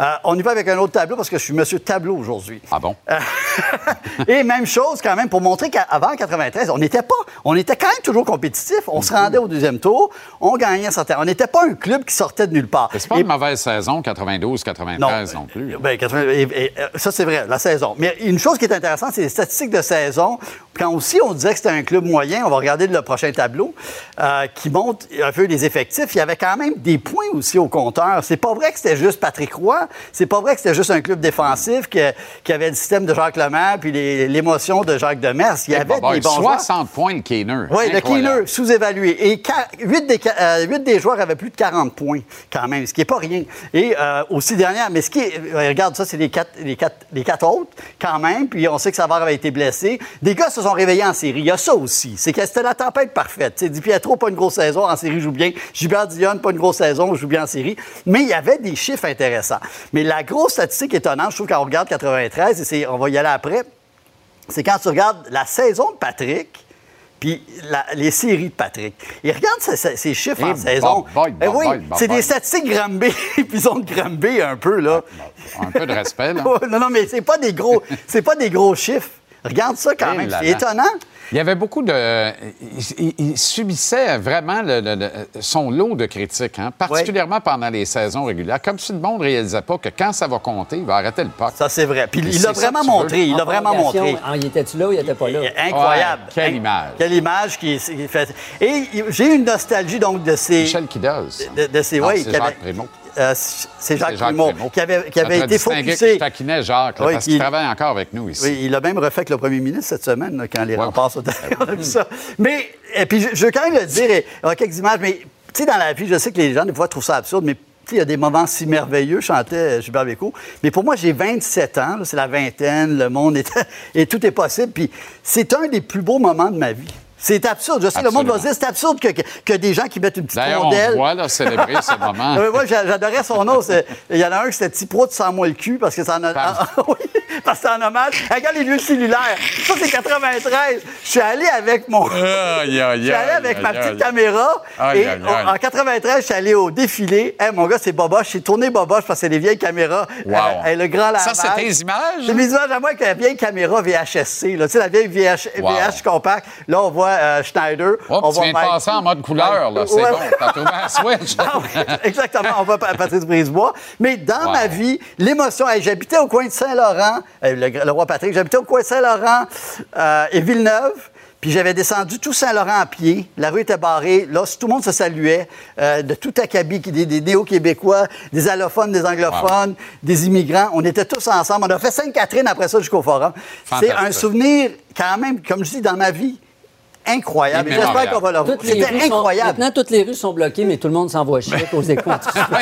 Euh, on y va avec un autre tableau parce que je suis monsieur tableau aujourd'hui. Ah bon? Et même chose quand même pour montrer qu'avant 93, on n'était pas, on était quand même toujours compétitif. On se rendait au deuxième tour, on gagnait certain. On n'était pas un club qui sortait de nulle part. C'est pas une mauvaise saison, 92-93 non, plus. Ben, 80 et- et, euh, ça, c'est vrai, la saison. Mais une chose qui est intéressante, c'est les statistiques de saison. Quand aussi on disait que c'était un club moyen, on va regarder le prochain tableau, euh, qui montre un peu les effectifs. Il y avait quand même des points aussi au compteur. C'est pas vrai que c'était juste Patrick Roy. C'est pas vrai que c'était juste un club défensif qui avait le système de Jacques Lemaire puis l'émotion de Jacques Demers. Il y avait des bah, bons joueurs. 60 points le Keener. Oui, le. Keener, sous-évalué. Et 8 des, euh, des joueurs avaient plus de 40 points, quand même, ce qui n'est pas rien. Et euh, aussi dernière, mais ce qui est. euh, regarde, ça, c'est les quatre, les, quatre, les quatre autres, quand même. Puis on sait que Savard avait été blessé. Des gars se sont réveillés en série. Il y a ça aussi. C'est que c'était la tempête parfaite. Sais, Di Pietro, pas une grosse saison, en série, joue bien. Gilbert Dion, pas une grosse saison, joue bien en série. Mais il y avait des chiffres intéressants. Mais la grosse statistique étonnante, je trouve, quand on regarde 93, et c'est- on va y aller après, c'est quand tu regardes la saison de Patrick, puis la- les séries de Patrick. Et regarde ces, chiffres Eh, en saison. boy, boy, Eh oui, boy, boy, c'est des statistiques Granby, puis ils ont de Granby un peu, là. Un peu de respect, là. Non, non, mais c'est pas des gros, c'est pas des gros chiffres. Regarde ça quand Eh même, c'est étonnant. Il y avait beaucoup de. Il, subissait vraiment le- le- le- son lot de critiques, hein, particulièrement pendant les saisons régulières. Comme si le monde ne réalisait pas que quand ça va compter, il va arrêter le puck. Ça, c'est vrai. Puis il l'a vraiment montré. Il l'a En vraiment montré. ah, il était-tu là ou il était pas là? Incroyable. Ouais, quelle image. Quelle image qui, qui fait. Et j'ai une nostalgie donc de ces. Michel Kidoz. De, de ces. Ouais, Prémont. Euh, c'est Jacques, Jacques Primo, Prémont. qui avait, qui avait été focusé. qui taquinait Jacques, là, Oui, parce qui- qu'il travaille encore avec nous ici. Oui, il a même refait avec le premier ministre cette semaine, là, quand les remparts sont On a vu ça. Mais, et puis, je, je veux quand même le dire, et, il y a quelques images, mais, tu sais, dans la vie, je sais que les gens, des fois, trouvent ça absurde, mais, tu sais, il y a des moments si merveilleux, chantait euh, Gilbert Bécaud. Mais pour moi, j'ai 27 ans, c'est la vingtaine, le monde est. et tout est possible. Puis, c'est un des plus beaux moments de ma vie. C'est absurde. Je sais, le monde va se dire, c'est absurde que, que, que des gens qui mettent une petite on rondelle. te voit là, célébrer ce moment. Moi, j'a- j'adorais son nom. Il y en a un qui c'était Tipro de sans moi le cul parce que c'est en, ah, oui, parce que c'est en hommage. Regarde les lieux cellulaires. Ça, c'est 93. Je suis allé avec mon. Aïe, aïe, Je suis allé avec ma petite caméra. Et on- en 93, je suis allé au défilé. Hey, mon gars, c'est Boboche. J'ai tourné Boboche parce que c'est des vieilles caméras. Wow. Euh, le grand Ça, c'est tes images? C'est mes images à moi avec la vieille caméra VHSC. Là. Tu sais, la vieille VH, Wow. VH compact. Là, on voit euh, Schneider. Oh, on tu viens de passer en mode couleur, là. C'est Ouais. bon. T'as trouvé un switch. Oui, exactement, on va pa- Patrice Brisebois. Mais dans Wow. ma vie, l'émotion, hey, j'habitais au coin de Saint-Laurent, le, le roi Patrick, j'habitais au coin de Saint-Laurent euh, et Villeneuve. Puis j'avais descendu tout Saint-Laurent à pied. La rue était barrée. Là, tout le monde se saluait. euh, de tout acabit, des, des néo-québécois, des allophones, des anglophones, des immigrants. On était tous ensemble. On a fait Sainte-Catherine après ça jusqu'au forum. C'est un souvenir, quand même, comme je dis, dans ma vie, incroyable. J'espère qu'on va le revoir. Toutes les C'était rues sont- incroyable. maintenant, toutes les rues sont bloquées, mais tout le monde s'envoie chier à cause des.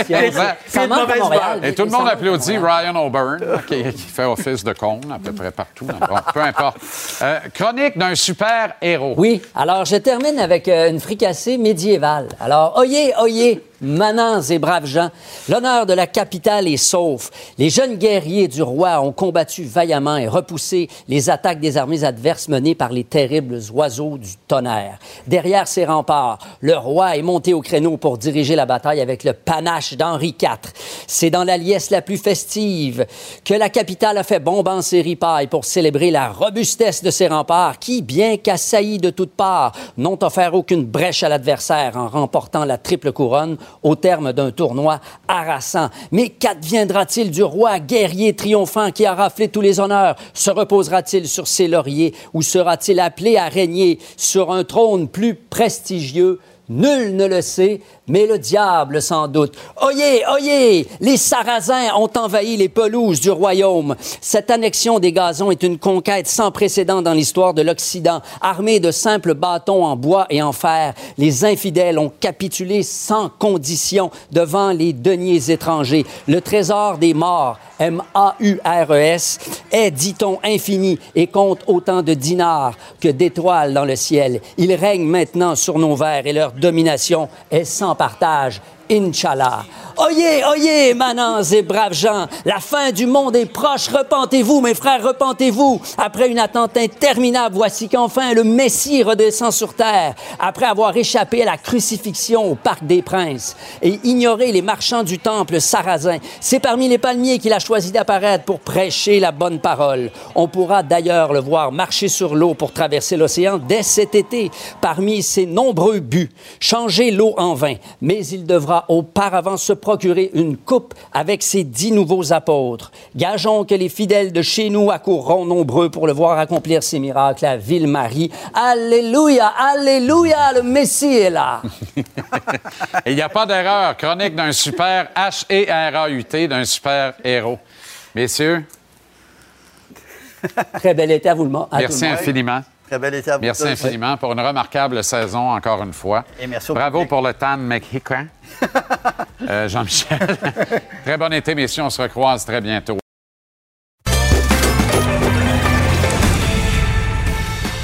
Exact. ça manque à Montréal. Et tout le monde applaudit. Ryan O'Byrne, qui, qui fait office de con à peu près partout. Bon, peu importe. Euh, chronique d'un super héros. Oui, alors je termine avec euh, une fricassée médiévale. Alors, oyez, oyez, manants et braves gens, l'honneur de la capitale est sauf. Les jeunes guerriers du roi ont combattu vaillamment et repoussé les attaques des armées adverses menées par les terribles oiseaux du tonnerre. Derrière ces remparts, le roi est monté au créneau pour diriger la bataille avec le panache d'Henri IV. C'est dans la liesse la plus festive que la capitale a fait bombancer ripaille pour célébrer la robustesse de ses remparts qui, bien qu'assaillis de toutes parts, n'ont offert aucune brèche à l'adversaire en remportant la triple couronne au terme d'un tournoi harassant. Mais qu'adviendra-t-il du roi guerrier triomphant qui a raflé tous les honneurs? Se reposera-t-il sur ses lauriers ou sera-t-il appelé à régner sur un trône plus prestigieux? Nul ne le sait, mais le diable sans doute. Oyez, oyez, les Sarrasins ont envahi les pelouses du royaume. Cette annexion des gazons est une conquête sans précédent dans l'histoire de l'Occident. Armés de simples bâtons en bois et en fer, les infidèles ont capitulé sans condition devant les deniers étrangers. Le trésor des morts, M-A-U-R-E-S, est, dit-on, infini et compte autant de dinars que d'étoiles dans le ciel. Il règne maintenant sur nos vers et leur domination est sans partage. Inch'Allah. Oyez, oyez, manants et braves gens, la fin du monde est proche. Repentez-vous, mes frères, repentez-vous. Après une attente interminable, voici qu'enfin le Messie redescend sur terre. Après avoir échappé à la crucifixion au Parc des Princes et ignoré les marchands du temple sarrasin, c'est parmi les palmiers qu'il a choisi d'apparaître pour prêcher la bonne parole. On pourra d'ailleurs le voir marcher sur l'eau pour traverser l'océan dès cet été, parmi ses nombreux buts. Changer l'eau en vin, mais il devra auparavant se procurer une coupe avec ses dix nouveaux apôtres. Gageons que les fidèles de chez nous accourront nombreux pour le voir accomplir ses miracles à Ville-Marie. Alléluia, Alléluia, le Messie est là. Il n'y a pas d'erreur. Chronique d'un super H-E-R-A-U-T, d'un super héros. Messieurs, Très bel été à vous à tout merci le monde. infiniment. Très été à vous Merci tous. infiniment pour une remarquable saison, encore une fois. Et merci Bravo public. pour le tan mexicain. Euh, Jean-Michel. très bon été, messieurs. On se recroise très bientôt.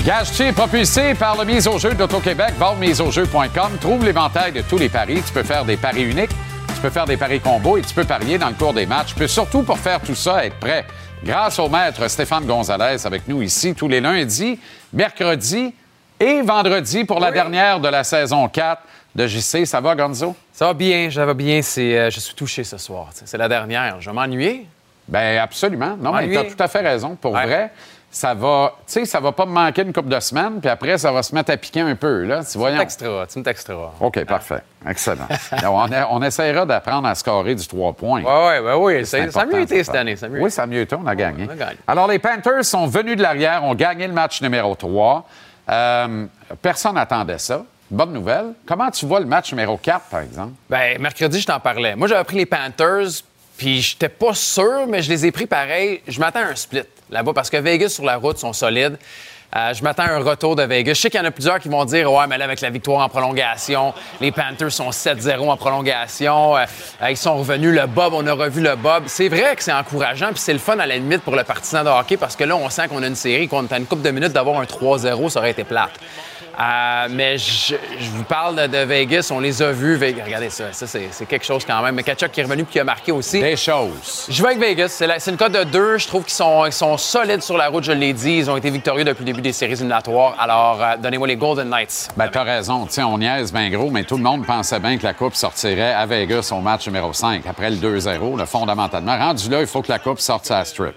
Gage-tu propulsé par le mise au jeu d'Auto-Québec. Va au miseaujeu.com. Trouve l'éventail de tous les paris. Tu peux faire des paris uniques, tu peux faire des paris combos et tu peux parier dans le cours des matchs. Tu peux surtout, pour faire tout ça, être prêt. Grâce au maître Stéphane Gonzalez avec nous ici tous les lundis, mercredis et vendredi pour la dernière de la saison 4 de JC. Ça va, Gonzo? Ça va bien, ça va bien. C'est, euh, je suis touché ce soir. C'est la dernière. Je vais m'ennuyer. Ben absolument. Non, mais tu as tout à fait raison. Pour vrai, ça va, tu sais, ça va pas me manquer une couple de semaines, puis après, ça va se mettre à piquer un peu, là. Tu voyons. me texteras, tu me texteras. OK, parfait. Excellent. on, a- on essaiera d'apprendre à scorer du 3 points. Oui, oui, oui. C'est Ça a mieux été cette année. Ça a mieux Oui, ça a mieux été. On a gagné. On a gagné. Alors, les Panthers sont venus de l'arrière, ont gagné le match numéro 3. Euh, personne n'attendait ça. Bonne nouvelle. Comment tu vois le match numéro 4, par exemple? Ben, mercredi, je t'en parlais. Moi, j'avais pris les Panthers, puis j'étais pas sûr, mais je les ai pris pareil. Je m'attends à un split là-bas parce que Vegas sur la route sont solides. Euh, je m'attends à un retour de Vegas. Je sais qu'il y en a plusieurs qui vont dire Ouais, mais là, avec la victoire en prolongation, les Panthers sont 7-0 en prolongation. Euh, euh, ils sont revenus. Le Bob, on a revu le Bob. C'est vrai que c'est encourageant, puis c'est le fun à la limite pour le partisan de hockey parce que là, on sent qu'on a une série, qu'on a une couple de minutes d'avoir un 3-0, ça aurait été plate. Euh, mais je, je vous parle de, de Vegas, on les a vus. Regardez ça, ça c'est quelque chose quand même. Mais Kachuk qui est revenu et qui a marqué aussi. Des choses. Je vais avec Vegas. C'est une cote de deux. Je trouve qu'ils sont, ils sont solides sur la route, je l'ai dit. Ils ont été victorieux depuis le début des séries éliminatoires. Alors, euh, donnez-moi les Golden Knights. Ben, t'as raison. Tu sais, on niaise bien gros, mais tout le monde pensait bien que la Coupe sortirait à Vegas au match numéro 5, après le 2-0, là, fondamentalement. Rendu là, il faut que la Coupe sorte à strip.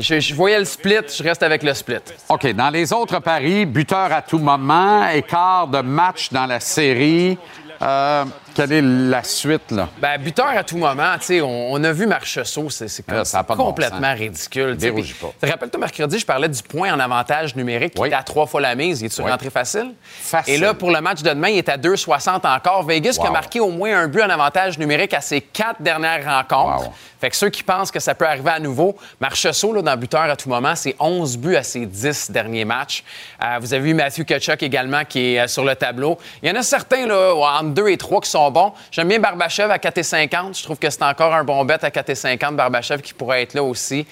je, je voyais le split, je reste avec le split. OK. Dans les autres paris, buteur à tout moment, moment, écart de match dans la série. Euh, quelle est la suite, là? Ben, buteur à tout moment, tu sais, on, on a vu Marchessault, c'est c'est Là, ça a pas de bon complètement sens. ridicule. Dérougis pas. te Rappelle-toi, mercredi, je parlais du point en avantage numérique qui était à trois fois la mise. Il est-tu Oui. rentré facile? Facile. Et là, pour le match de demain, il est à 2,60 encore. Vegas qui a marqué au moins un but en avantage numérique à ses quatre dernières rencontres. Wow. Fait que ceux qui pensent que ça peut arriver à nouveau, Marchessault, là, dans buteur à tout moment, c'est 11 buts à ses 10 derniers matchs. Euh, vous avez vu Matthew Kachuk également qui est euh, sur le tableau. Il y en a certains, là, entre 2 et 3 qui sont bons. J'aime bien Barbachev à 4,50. Je trouve que c'est encore un bon bet à 4,50. Barbachev qui pourrait être là aussi.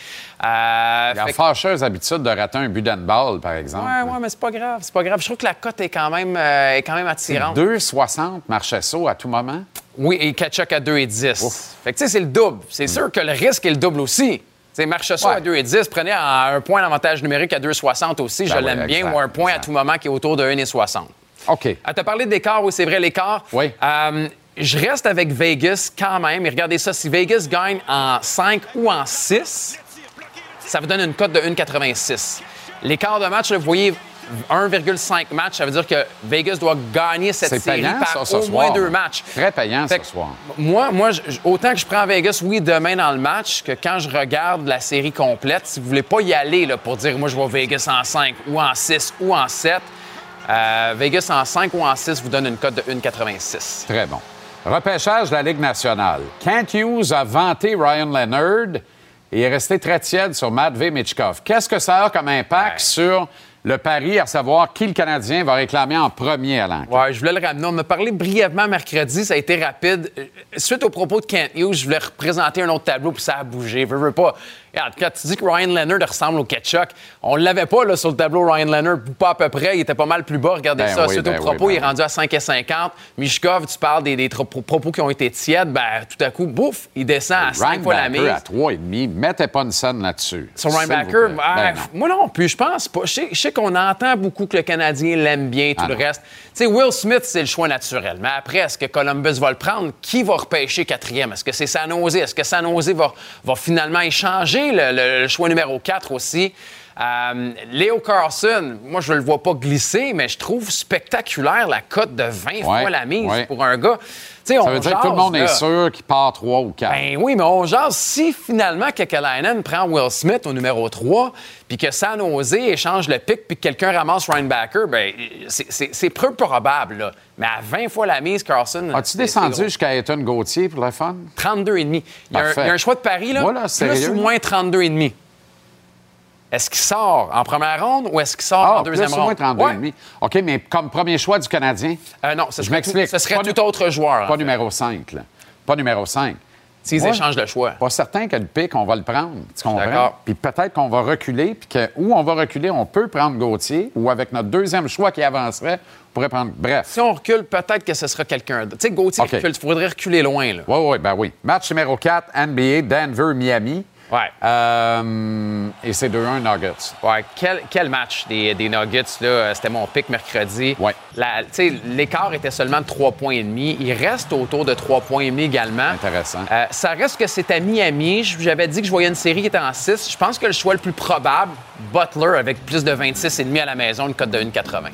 Euh, Il a que- fâcheuse habitude de rater un but d'handball, par exemple. Ouais, ouais, mais c'est pas grave. C'est pas grave. Je trouve que la cote est quand même, euh, est quand même attirante. 2,60 Marchesso à tout moment? Oui, et Kachuk à 2 et 10. Fait que, tu sais, c'est le double. C'est sûr que le risque est le double aussi. Sais, Marchessault Ouais. à 2 et 10, prenez un point d'avantage numérique à 2,60 aussi, je Ben oui, l'aime bien, ou un point à tout moment qui est autour de 1,60. OK. Tu as parlé d'écart, oui, c'est vrai, l'écart. Oui. Euh, je reste avec Vegas quand même. Et regardez ça, si Vegas gagne en 5 ou en 6, ça vous donne une cote de 1,86. L'écart de match, vous voyez, 1,5 match, ça veut dire que Vegas doit gagner cette série payant, par ça, au moins soir. deux matchs. Très payant Fait ce soir. Moi, moi je- autant que je prends Vegas, oui, demain dans le match, que quand je regarde la série complète, si vous voulez pas y aller là, pour dire moi je vois Vegas en 5 ou en 6 ou en 7, euh, Vegas en 5 ou en 6 vous donne une cote de 1,86. Très bon. Repêchage de la Ligue nationale. Kent Hughes a vanté Ryan Leonard et est resté très tiède sur Matvey Michkov. Qu'est-ce que ça a comme impact sur le pari à savoir qui le Canadien va réclamer en premier à l'enquête? Ouais, je voulais le ramener. On m'a parlé brièvement mercredi, ça a été rapide. Euh, Suite aux propos de Kent Hughes, je voulais représenter un autre tableau, puis ça a bougé. Veux, veux pas. Regarde, quand tu dis que Ryan Leonard ressemble au Ketchuk, on l'avait pas là, sur le tableau Ryan Leonard, pas à peu près. Il était pas mal plus bas. Regardez Ben ça. oui, Suite ben aux propos, oui, ben il est rendu à 5,50. Mishkov, tu parles des, des propos qui ont été tièdes. Ben, tout à coup, bouf, il descend à 5 fois la mise. À 3,5. Mettez pas une scène là-dessus. Plaît. Ben non. moi non, puis je pense pas. Je sais, je sais qu'on entend beaucoup que le Canadien l'aime bien, tout Ah le non. reste. Tu sais, Will Smith, c'est le choix naturel. Mais après, est-ce que Columbus va le prendre? Qui va repêcher quatrième? Est-ce que c'est San Jose? Est-ce que San Jose va, va finalement échanger? Le, choix numéro 4 aussi? Euh, Léo Carlson, moi, je ne le vois pas glisser, mais je trouve spectaculaire la cote de 20 fois la mise ouais. pour un gars. Ça on veut dire que tout le monde là. est sûr qu'il part 3 ou 4. Ben oui, mais on jase. Si finalement Kekalainen prend Will Smith au numéro 3, puis que San Jose échange le pic, puis que quelqu'un ramasse Ryan Backer, ben c'est- peu probable. Là. Mais à 20 fois la mise, Carson. As-tu descendu jusqu'à Ethan Gauthier pour le fun? 32,5. Il y, a un, Parfait. il y a un choix de pari, là. Moi, là, plus ou moins 32,5. Est-ce qu'il sort en première ronde ou est-ce qu'il sort Ah, en deuxième plus ou moins ronde? 32,5. Ouais. OK, mais comme premier choix du Canadien, Euh, non, ce je serait m'explique. tout- ce serait Pas tout autre joueur, Pas numéro 5, là. Pas numéro 5. S'ils Moi, échangent le choix. Pas certain que le pic, on va le prendre. Tu comprends? Puis peut-être qu'on va reculer, puis que où on va reculer, on peut prendre Gauthier, ou avec notre deuxième choix qui avancerait, on pourrait prendre. Bref. Si on recule, peut-être que ce sera quelqu'un d'autre. Tu sais, Gauthier OK. recule, il faudrait reculer loin. Là. Oui, oui, ben oui. Match numéro 4, NBA, Denver-Miami. Ouais. Euh, et c'est 2-1 Nuggets. Ouais, quel, quel match des, des Nuggets, là? C'était mon pic mercredi. Ouais. La- tu sais, L'écart était seulement de 3 points et demi. Il reste autour de 3 points et demi également. Intéressant. Euh, ça reste que c'est à Miami. J'avais dit que je voyais une série qui était en 6. Je pense que le choix le plus probable, Butler avec plus de 26,5 à la maison, une cote de 1,80.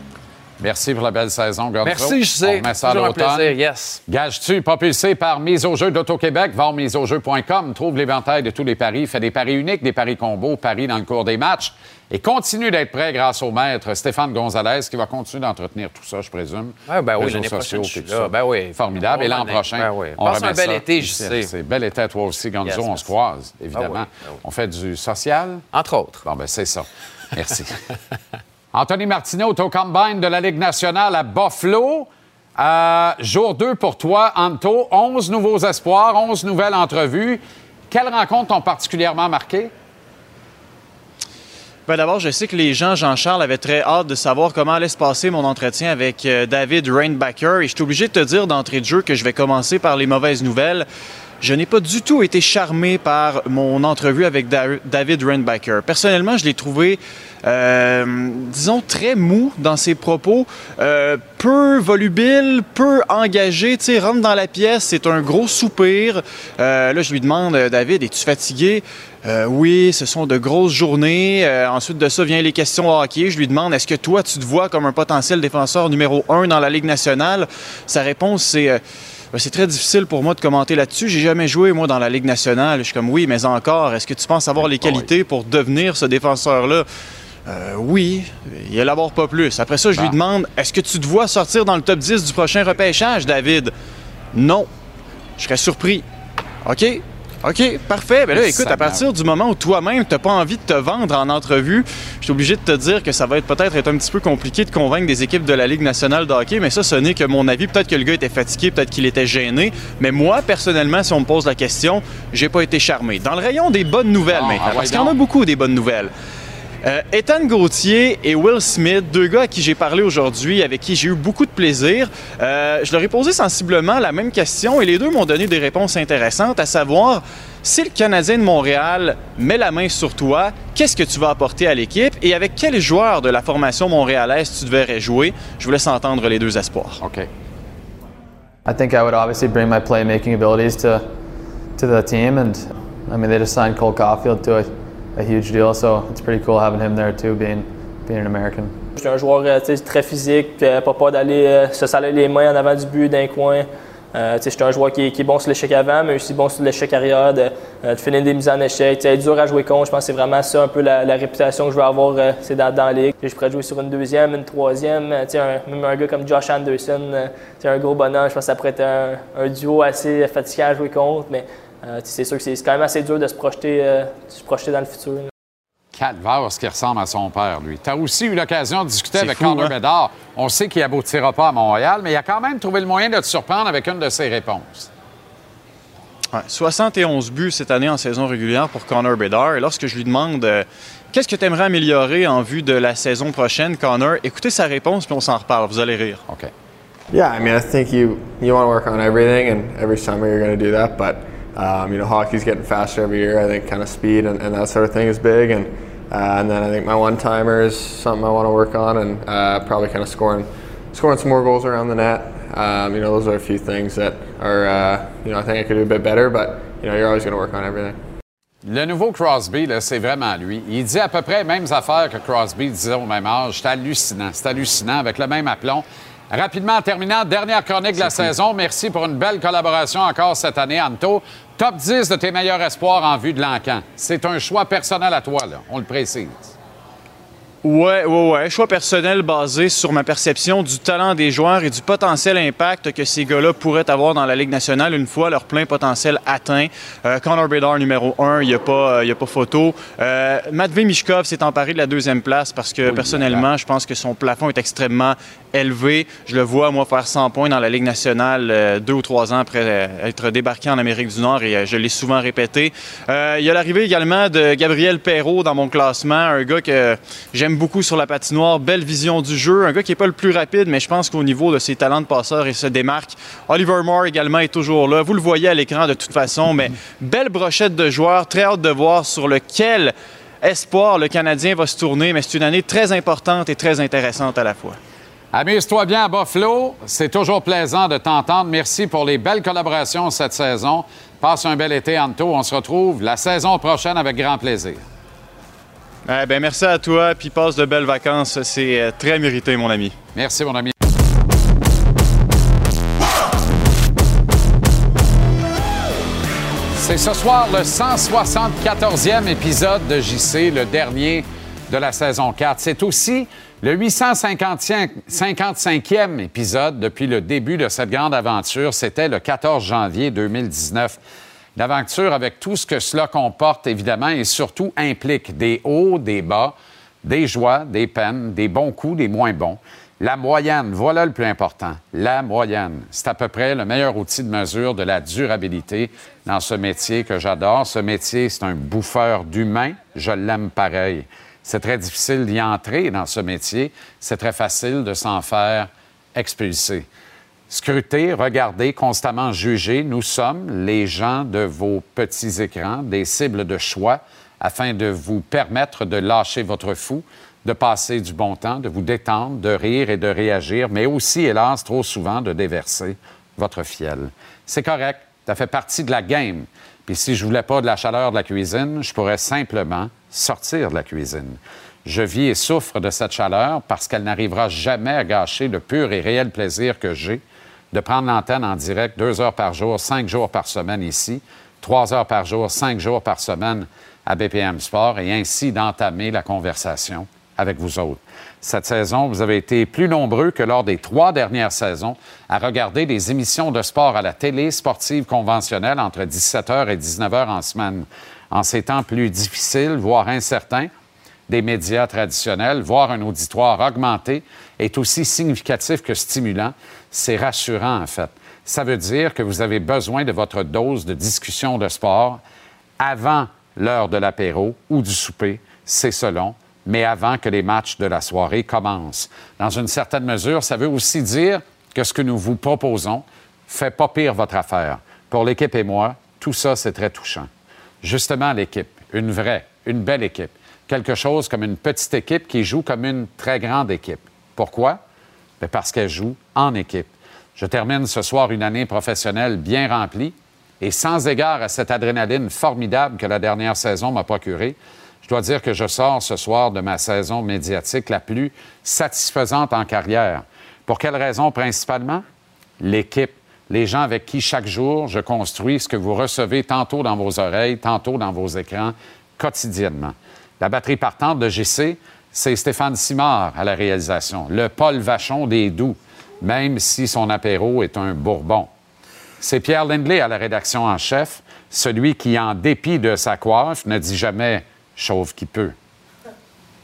Merci pour la belle saison, Gonzo. Merci, je sais. On remet ça à l'automne. yes. Gage-tu, propulsé par Mise au jeu d'Auto-Québec, voir miseaujeu.com. Trouve l'éventail de tous les paris. Fait des paris uniques, des paris combos, paris dans le cours des matchs. Et continue d'être prêt grâce au maître Stéphane Gonzalez, qui va continuer d'entretenir tout ça, je présume. Ouais, ben oui, Réseaux l'année sociaux, prochaine, je suis tout là. ça. Ben oui. Formidable. Et l'an prochain, Ben oui. on Passe un bel ça été, je sais. C'est bel été à toi aussi, Gonzo. Yes, on merci. se croise, évidemment. Oui, ben oui. On fait du social? Entre autres. Bon, ben c'est ça. Merci. Anthony Martineau, au Combine de la Ligue nationale à Buffalo. Euh, jour 2 pour toi, Anto. 11 nouveaux espoirs, 11 nouvelles entrevues. Quelles rencontres t'ont particulièrement marqué? Ben D'abord, je sais que les gens, Jean-Charles, avaient très hâte de savoir comment allait se passer mon entretien avec euh, David Rainbacker. Et je suis obligé de te dire d'entrée de jeu que je vais commencer par les mauvaises nouvelles. Je n'ai pas du tout été charmé par mon entrevue avec Da- David Reinbacher. Personnellement, je l'ai trouvé, euh, disons, très mou dans ses propos, euh, peu volubile, peu engagé. Tu sais, rentre dans la pièce, c'est un gros soupir. Euh, là, je lui demande, David, es-tu fatigué? Euh, oui, ce sont de grosses journées. Euh, ensuite de ça, vient les questions hockey. Je lui demande est-ce que toi, tu te vois comme un potentiel défenseur numéro un dans la Ligue nationale Sa réponse, c'est euh, c'est très difficile pour moi de commenter là-dessus. J'ai jamais joué, moi, dans la Ligue nationale. Je suis comme oui, mais encore, est-ce que tu penses avoir les qualités pour devenir ce défenseur-là? Euh, oui, il élabore pas plus. Après ça, je lui Bon. demande est-ce que tu te vois sortir dans le top 10 du prochain repêchage, David? Non. Je serais surpris. OK? OK, parfait. Ben là, écoute, à partir du moment où toi-même, tu n'as pas envie de te vendre en entrevue, je suis obligé de te dire que ça va être peut-être être un petit peu compliqué de convaincre des équipes de la Ligue nationale de hockey, mais ça, ce n'est que mon avis. Peut-être que le gars était fatigué, peut-être qu'il était gêné, mais moi, personnellement, si on me pose la question, j'ai pas été charmé. Dans le rayon des bonnes nouvelles maintenant, ah ouais, parce qu'il y en a beaucoup des bonnes nouvelles. Euh, Ethan Gauthier et Will Smith, deux gars à qui j'ai parlé aujourd'hui, avec qui j'ai eu beaucoup de plaisir. Euh, je leur ai posé sensiblement la même question et les deux m'ont donné des réponses intéressantes, à savoir si le Canadien de Montréal met la main sur toi, qu'est-ce que tu vas apporter à l'équipe et avec quel joueur de la formation montréalaise tu devrais jouer? Je vous laisse entendre les deux espoirs. OK. I think I would obviously bring my playmaking abilities to to the team, and I mean they just signed Cole Caulfield to a, a huge deal, so it's pretty cool having him there too, being being an American. Je suis un joueur euh, très physique, euh, pas peur d'aller euh, se saler les mains en avant du but d'un coin. Euh, suis un joueur qui, est- bon sur l'échec avant, mais aussi bon sur l'échec arrière, de, de finir des mises en échec, tu sais, être dur à jouer contre. Je pense que c'est vraiment ça un peu la, réputation que je veux avoir euh, c'est dans, la ligue. Je pourrais jouer sur une deuxième, une troisième. même un gars comme Josh Anderson, euh, tu sais, un gros bonhomme, je pense que ça pourrait être un, un duo assez fatigant à jouer contre. Mais c'est sûr que c'est quand même assez dur de se projeter, euh, de se projeter dans le futur. là. Calvaire, ce qui ressemble à son père, lui. Tu as aussi eu l'occasion de discuter avec fou, Connor hein? Bedard. On sait qu'il aboutira pas à Montréal, mais il a quand même trouvé le moyen de te surprendre avec une de ses réponses. Ouais, 71 buts cette année en saison régulière pour Connor Bedard. Et lorsque je lui demande euh, qu'est-ce que tu aimerais améliorer en vue de la saison prochaine, Connor, écoutez sa réponse puis on s'en reparle. Vous allez rire. OK. Yeah, I mean, I think you you want to work on everything, and every summer you're going to do that. But um, you know, hockey's getting faster every year. I think kind of speed and, and that sort of thing is big, and uh, and then I think my one timer is something I want to work on, and uh, probably kind of scoring scoring some more goals around the net. Um, you know, those are a few things that are uh, you know I think I could do a bit better, but you know, you're always going to work on everything. Le nouveau Crosby, c'est vraiment lui. Il dit à peu près les mêmes affaires que Crosby disait au même âge. C'est hallucinant. C'est hallucinant avec le même aplomb. Rapidement, en terminant, dernière chronique de la saison. Merci pour une belle collaboration encore cette année, Anto. Top 10 de tes meilleurs espoirs en vue de l'encan. C'est un choix personnel à toi, là. On le précise. Ouais, ouais, ouais. Choix personnel basé sur ma perception du talent des joueurs et du potentiel impact que ces gars-là pourraient avoir dans la Ligue nationale une fois leur plein potentiel atteint. Euh, Connor Bedard, numéro un, il n'y a, pas, euh, y a pas photo. Euh, Matvey Mishkov s'est emparé de la deuxième place parce que personnellement, je pense que son plafond est extrêmement élevé. Je le vois, moi, faire 100 points dans la Ligue nationale euh, deux ou trois ans après euh, être débarqué en Amérique du Nord et euh, je l'ai souvent répété. Il y a l'arrivée également de Gabriel Perrault dans mon classement, un gars que j'aime beaucoup sur la patinoire, belle vision du jeu, un gars qui n'est pas le plus rapide, mais je pense qu'au niveau de ses talents de passeur, il se démarque. Oliver Moore également est toujours là. Vous le voyez à l'écran de toute façon, mais belle brochette de joueurs, très hâte de voir sur lequel espoir le Canadien va se tourner, mais c'est une année très importante et très intéressante à la fois. Amuse-toi bien à Buffalo. C'est toujours plaisant de t'entendre. Merci pour les belles collaborations cette saison. Passe un bel été, Anto. On se retrouve la saison prochaine avec grand plaisir. Eh ben, merci à toi, puis passe de belles vacances. C'est euh, très mérité, mon ami. Merci, mon ami. C'est ce soir le 174e épisode de JC, le dernier de la saison 4. C'est aussi le 855e épisode depuis le début de cette grande aventure. C'était le 14 janvier 2019. L'aventure avec tout ce que cela comporte, évidemment, et surtout implique des hauts, des bas, des joies, des peines, des bons coups, des moins bons. La moyenne, voilà le plus important. La moyenne, c'est à peu près le meilleur outil de mesure de la durabilité dans ce métier que j'adore. Ce métier, c'est un bouffeur d'humain. Je l'aime pareil. C'est très difficile d'y entrer dans ce métier. C'est très facile de s'en faire expulser. scruter, regarder, constamment juger. Nous sommes les gens de vos petits écrans, des cibles de choix, afin de vous permettre de lâcher votre fou, de passer du bon temps, de vous détendre, de rire et de réagir, mais aussi, hélas, trop souvent, de déverser votre fiel. C'est correct, ça fait partie de la game. Puis si je voulais pas de la chaleur de la cuisine, je pourrais simplement sortir de la cuisine. Je vis et souffre de cette chaleur parce qu'elle n'arrivera jamais à gâcher le pur et réel plaisir que j'ai de prendre l'antenne en direct deux heures par jour, cinq jours par semaine ici, trois heures par jour, cinq jours par semaine à BPM Sport et ainsi d'entamer la conversation avec vous autres. Cette saison, vous avez été plus nombreux que lors des trois dernières saisons à regarder des émissions de sport à la télé sportive conventionnelle entre 17h et 19h en semaine. En ces temps plus difficiles, voire incertains, des médias traditionnels, voir un auditoire augmenté est aussi significatif que stimulant. C'est rassurant, en fait. Ça veut dire que vous avez besoin de votre dose de discussion de sport avant l'heure de l'apéro ou du souper, c'est selon, mais avant que les matchs de la soirée commencent. Dans une certaine mesure, ça veut aussi dire que ce que nous vous proposons fait pas pire votre affaire. Pour l'équipe et moi, tout ça, c'est très touchant. Justement, l'équipe, une vraie, une belle équipe quelque chose comme une petite équipe qui joue comme une très grande équipe. Pourquoi? Bien, parce qu'elle joue en équipe. Je termine ce soir une année professionnelle bien remplie et sans égard à cette adrénaline formidable que la dernière saison m'a procurée, dois dire que je sors ce soir de ma saison médiatique la plus satisfaisante en carrière. Pour quelle raison principalement? L'équipe, les gens avec qui chaque jour je construis ce que vous recevez tantôt dans vos oreilles, tantôt dans vos écrans, quotidiennement. La batterie partante de GC, c'est Stéphane Simard à la réalisation, le Paul Vachon des Doux, même si son apéro est un bourbon. C'est Pierre Lindley à la rédaction en chef, celui qui, en dépit de sa coiffe, ne dit jamais chauve qui peut.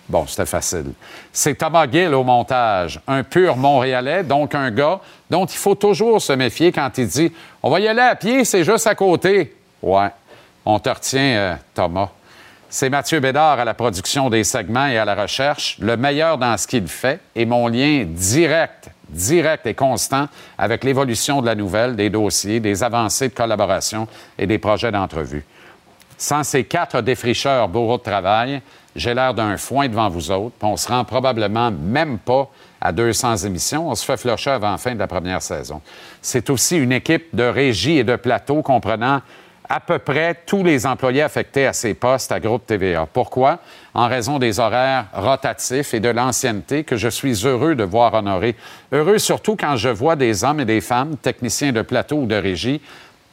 Bon, c'était facile. C'est Thomas Gill au montage, un pur Montréalais, donc un gars dont il faut toujours se méfier quand il dit On va y aller à pied, c'est juste à côté. Ouais, on te retient, euh, Thomas. C'est Mathieu Bédard à la production des segments et à la recherche, le meilleur dans ce qu'il fait et mon lien direct, direct et constant avec l'évolution de la nouvelle, des dossiers, des avancées de collaboration et des projets d'entrevue. Sans ces quatre défricheurs bourreaux de travail, j'ai l'air d'un foin devant vous autres, puis on se rend probablement même pas à 200 émissions. On se fait flocher avant la fin de la première saison. C'est aussi une équipe de régie et de plateau comprenant à peu près tous les employés affectés à ces postes à Groupe TVA. Pourquoi? En raison des horaires rotatifs et de l'ancienneté que je suis heureux de voir honorer. Heureux surtout quand je vois des hommes et des femmes, techniciens de plateau ou de régie,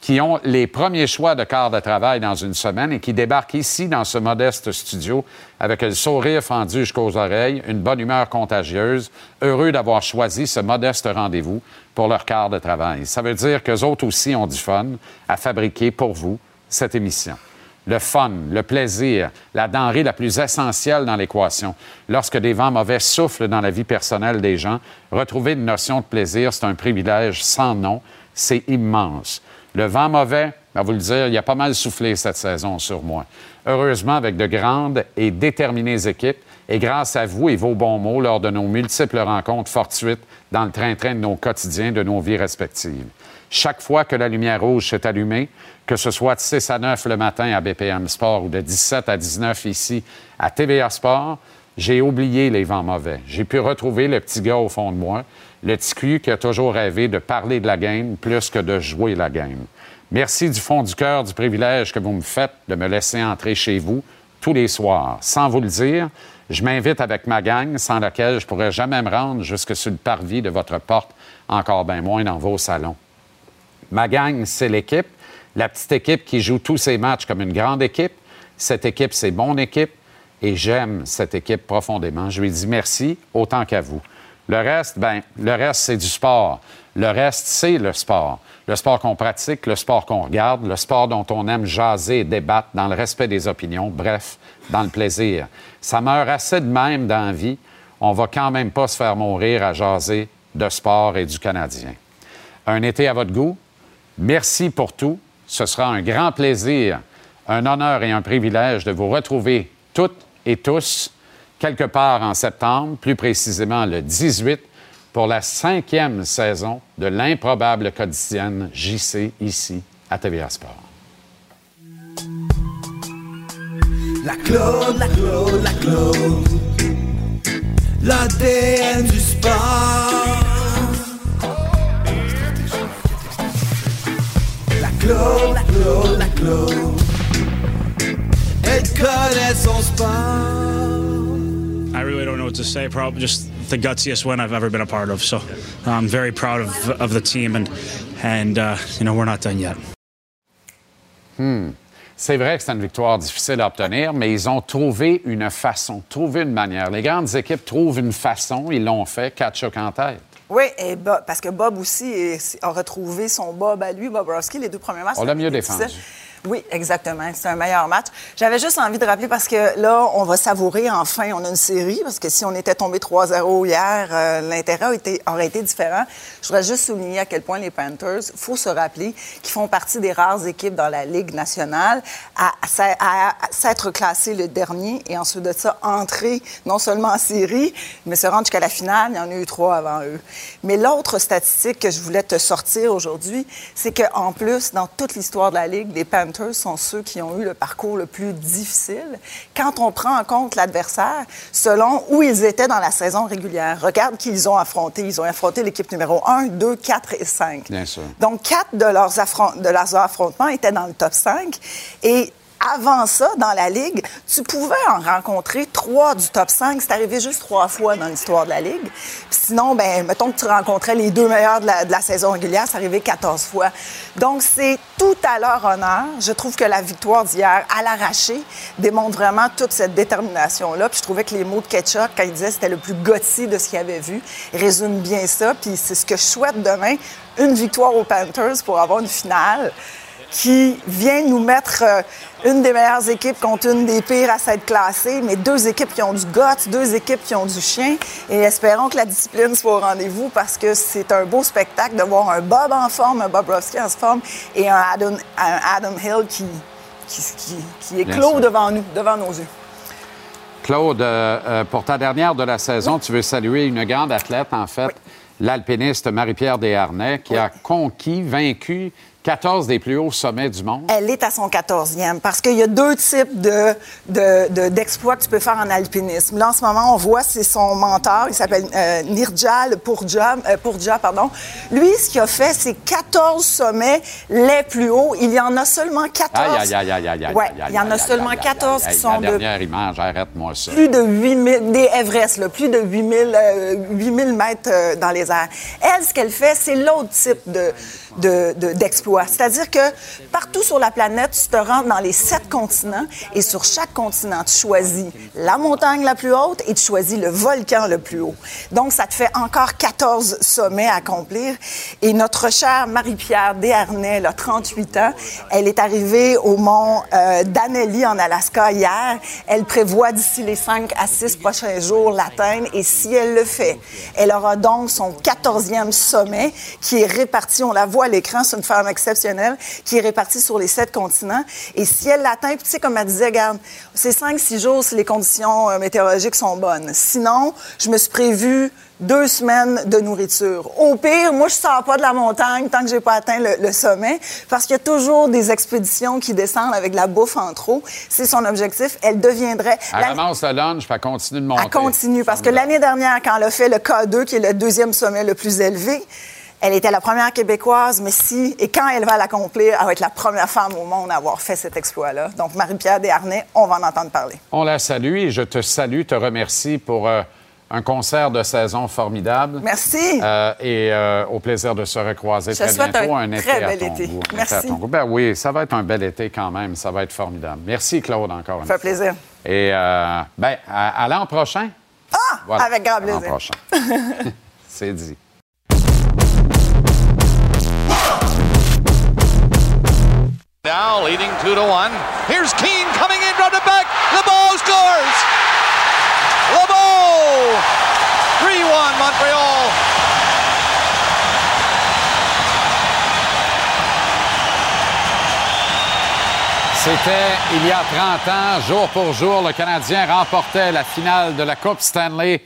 qui ont les premiers choix de quart de travail dans une semaine et qui débarquent ici dans ce modeste studio avec le sourire fendu jusqu'aux oreilles, une bonne humeur contagieuse, heureux d'avoir choisi ce modeste rendez-vous pour leur quart de travail. Ça veut dire qu'eux autres aussi ont du fun à fabriquer pour vous cette émission. Le fun, le plaisir, la denrée la plus essentielle dans l'équation. Lorsque des vents mauvais soufflent dans la vie personnelle des gens, retrouver une notion de plaisir, c'est un privilège sans nom. C'est immense. Le vent mauvais, à vous le dire, il a pas mal soufflé cette saison sur moi. Heureusement, avec de grandes et déterminées équipes, et grâce à vous et vos bons mots lors de nos multiples rencontres fortuites dans le train-train de nos quotidiens, de nos vies respectives. Chaque fois que la lumière rouge s'est allumée, que ce soit de 6 à 9 le matin à BPM Sport ou de 17 à 19 ici à TVA Sport, j'ai oublié les vents mauvais. J'ai pu retrouver le petit gars au fond de moi, le petit qui a toujours rêvé de parler de la game plus que de jouer la game. Merci du fond du cœur du privilège que vous me faites de me laisser entrer chez vous tous les soirs. Sans vous le dire, je m'invite avec ma gang, sans laquelle je pourrais jamais me rendre jusque sur le parvis de votre porte, encore bien moins dans vos salons. Ma gang, c'est l'équipe, la petite équipe qui joue tous ses matchs comme une grande équipe. Cette équipe, c'est mon équipe et j'aime cette équipe profondément. Je lui dis merci autant qu'à vous. Le reste, ben, le reste, c'est du sport. Le reste, c'est le sport. Le sport qu'on pratique, le sport qu'on regarde, le sport dont on aime jaser et débattre dans le respect des opinions, bref, dans le plaisir. Ça meurt assez de même dans la vie. On va quand même pas se faire mourir à jaser de sport et du Canadien. Un été à votre goût. Merci pour tout. Ce sera un grand plaisir, un honneur et un privilège de vous retrouver toutes et tous quelque part en septembre, plus précisément le 18, pour la cinquième saison de l'improbable quotidienne JC ici à TVA Sport. La Claude, la Claude, la Claude. L'ADN du sport. La Claude, la Claude, la Claude. Elle connaît son sport. I really don't know what to say. Probably just the gutsiest win I've ever been a part of. So I'm very proud of, of the team, and and uh, you know we're not done yet. Hmm. C'est vrai que c'est une victoire difficile à obtenir, mais ils ont trouvé une façon, trouvé une manière. Les grandes équipes trouvent une façon, ils l'ont fait, Kachuk en tête. Oui, et Bob- parce que Bob aussi a retrouvé son Bob à lui, Bob Rowski, les deux premiers matchs. On l'a a mieux défendu. Oui, exactement. C'est un meilleur match. J'avais juste envie de rappeler parce que là, on va savourer enfin, on a une série, parce que si on était tombé 3-0 hier, euh, l'intérêt aurait été différent. Je voudrais juste souligner à quel point les Panthers, faut se rappeler qu'ils font partie des rares équipes dans la Ligue nationale à s'être classés le dernier et ensuite de ça, entrer non seulement en série, mais se rendre jusqu'à la finale. Il y en a eu trois avant eux. Mais l'autre statistique que je voulais te sortir aujourd'hui, c'est qu'en plus, dans toute l'histoire de la Ligue, les Panthers sont ceux qui ont eu le parcours le plus difficile. Quand on prend en compte l'adversaire, selon où ils étaient dans la saison régulière, regarde qui ils ont affronté. Ils ont affronté l'équipe numéro 1, 2, 4 et 5. Bien sûr. Donc, quatre de leurs, affron- de leurs affrontements étaient dans le top 5. Et avant ça, dans la Ligue, tu pouvais en rencontrer trois du top 5. C'est arrivé juste trois fois dans l'histoire de la Ligue. Sinon, ben, mettons que tu rencontrais les deux meilleurs de la, saison régulière, c'est arrivé 14 fois. Donc, c'est tout à leur honneur. Je trouve que la victoire d'hier, à l'arraché, démontre vraiment toute cette détermination-là. Puis je trouvais que les mots de Ketchup, quand il disait que c'était le plus gothique de ce qu'il avait vu, résument bien ça. Puis c'est ce que je souhaite demain, une victoire aux Panthers pour avoir une finale qui vient nous mettre euh, une des meilleures équipes contre une des pires à s'être classée, mais deux équipes qui ont du guts, deux équipes qui ont du chien. Et espérons que la discipline soit au rendez-vous parce que c'est un beau spectacle de voir un Bob en forme, un Bob Rowski en forme et un Adam, un Adam Hill qui, qui, qui- devant nous, devant nos yeux. Claude, euh, euh, pour ta dernière de la saison, tu veux saluer une grande athlète, en fait, l'alpiniste Marie-Pierre Desharnais, qui a conquis, vaincu 14 des plus hauts sommets du monde. Elle est à son 14e parce qu'il y a deux types de, de- de- d'exploits que tu peux faire en alpinisme. Là, en ce moment, on voit, c'est son mentor, il s'appelle euh, Nirjal Purja, euh, Purja, pardon. Lui, ce qu'il a fait, c'est 14 sommets les plus hauts. Il y en a seulement 14. Aïe, aïe, aïe, aïe, aïe. Ouais, aïe, aïe, il y en a seulement aïe, aïe, 14 aïe, qui sont La de dernière image, arrête-moi ça. plus de 8000, des Everest, là, plus de 8000, euh, 8000 mètres euh, dans les airs. Elle, ce qu'elle fait, c'est l'autre type de, de- de- d'exploit. C'est-à-dire que partout sur la planète, tu te rends dans les sept continents et sur chaque continent, tu choisis la montagne la plus haute et tu choisis le volcan le plus haut. Donc, ça te fait encore 14 sommets à accomplir. Et notre chère Marie-Pierre Desharnais, elle a 38 ans. Elle est arrivée au mont euh, Danelli en Alaska hier. Elle prévoit d'ici les 5 à 6 prochains jours l'atteindre. Et si elle le fait, elle aura donc son 14e sommet qui est réparti, on la voit à l'écran, c'est une femme exceptionnelle, qui est répartie sur les sept continents. Et si elle l'atteint, tu sais, comme elle disait, regarde, c'est 5-6 jours si les conditions euh, météorologiques sont bonnes. Sinon, je me suis prévu deux semaines de nourriture. Au pire, moi, je sors pas de la montagne tant que j'ai pas atteint le, le sommet, parce qu'il y a toujours des expéditions qui descendent avec la bouffe en trop. C'est son objectif. Elle deviendrait... Elle la- ramasse le lunch, puis elle continue de monter. elle continue parce que l'année dernière, quand elle a fait le K2, qui est le deuxième sommet le plus élevé, elle était la première québécoise, mais si, et quand elle va l'accomplir, elle va être la première femme au monde à avoir fait cet exploit-là. Donc, Marie-Pierre Desharnais, on va en entendre parler. On la salue et je te salue, te remercie pour euh, un concert de saison formidable. Merci. Euh, et euh, au plaisir de se recroiser Je très souhaite bientôt. un très à bel ton été. goût, Merci. à ton goût. Ben oui, ça va être un bel été quand même. Ça va être formidable. Merci, Claude, encore une Ça fois. fait plaisir. Et ben, à, à l'an prochain. Ah! Avec grand plaisir. L'an prochain. C'est dit. Now leading two to one. Here's Keane coming in from the back. LeBeau scores. LeBeau. 3-1 Montreal. C'était il y a 30 ans, jour pour jour, le Canadien remportait la finale de la Coupe Stanley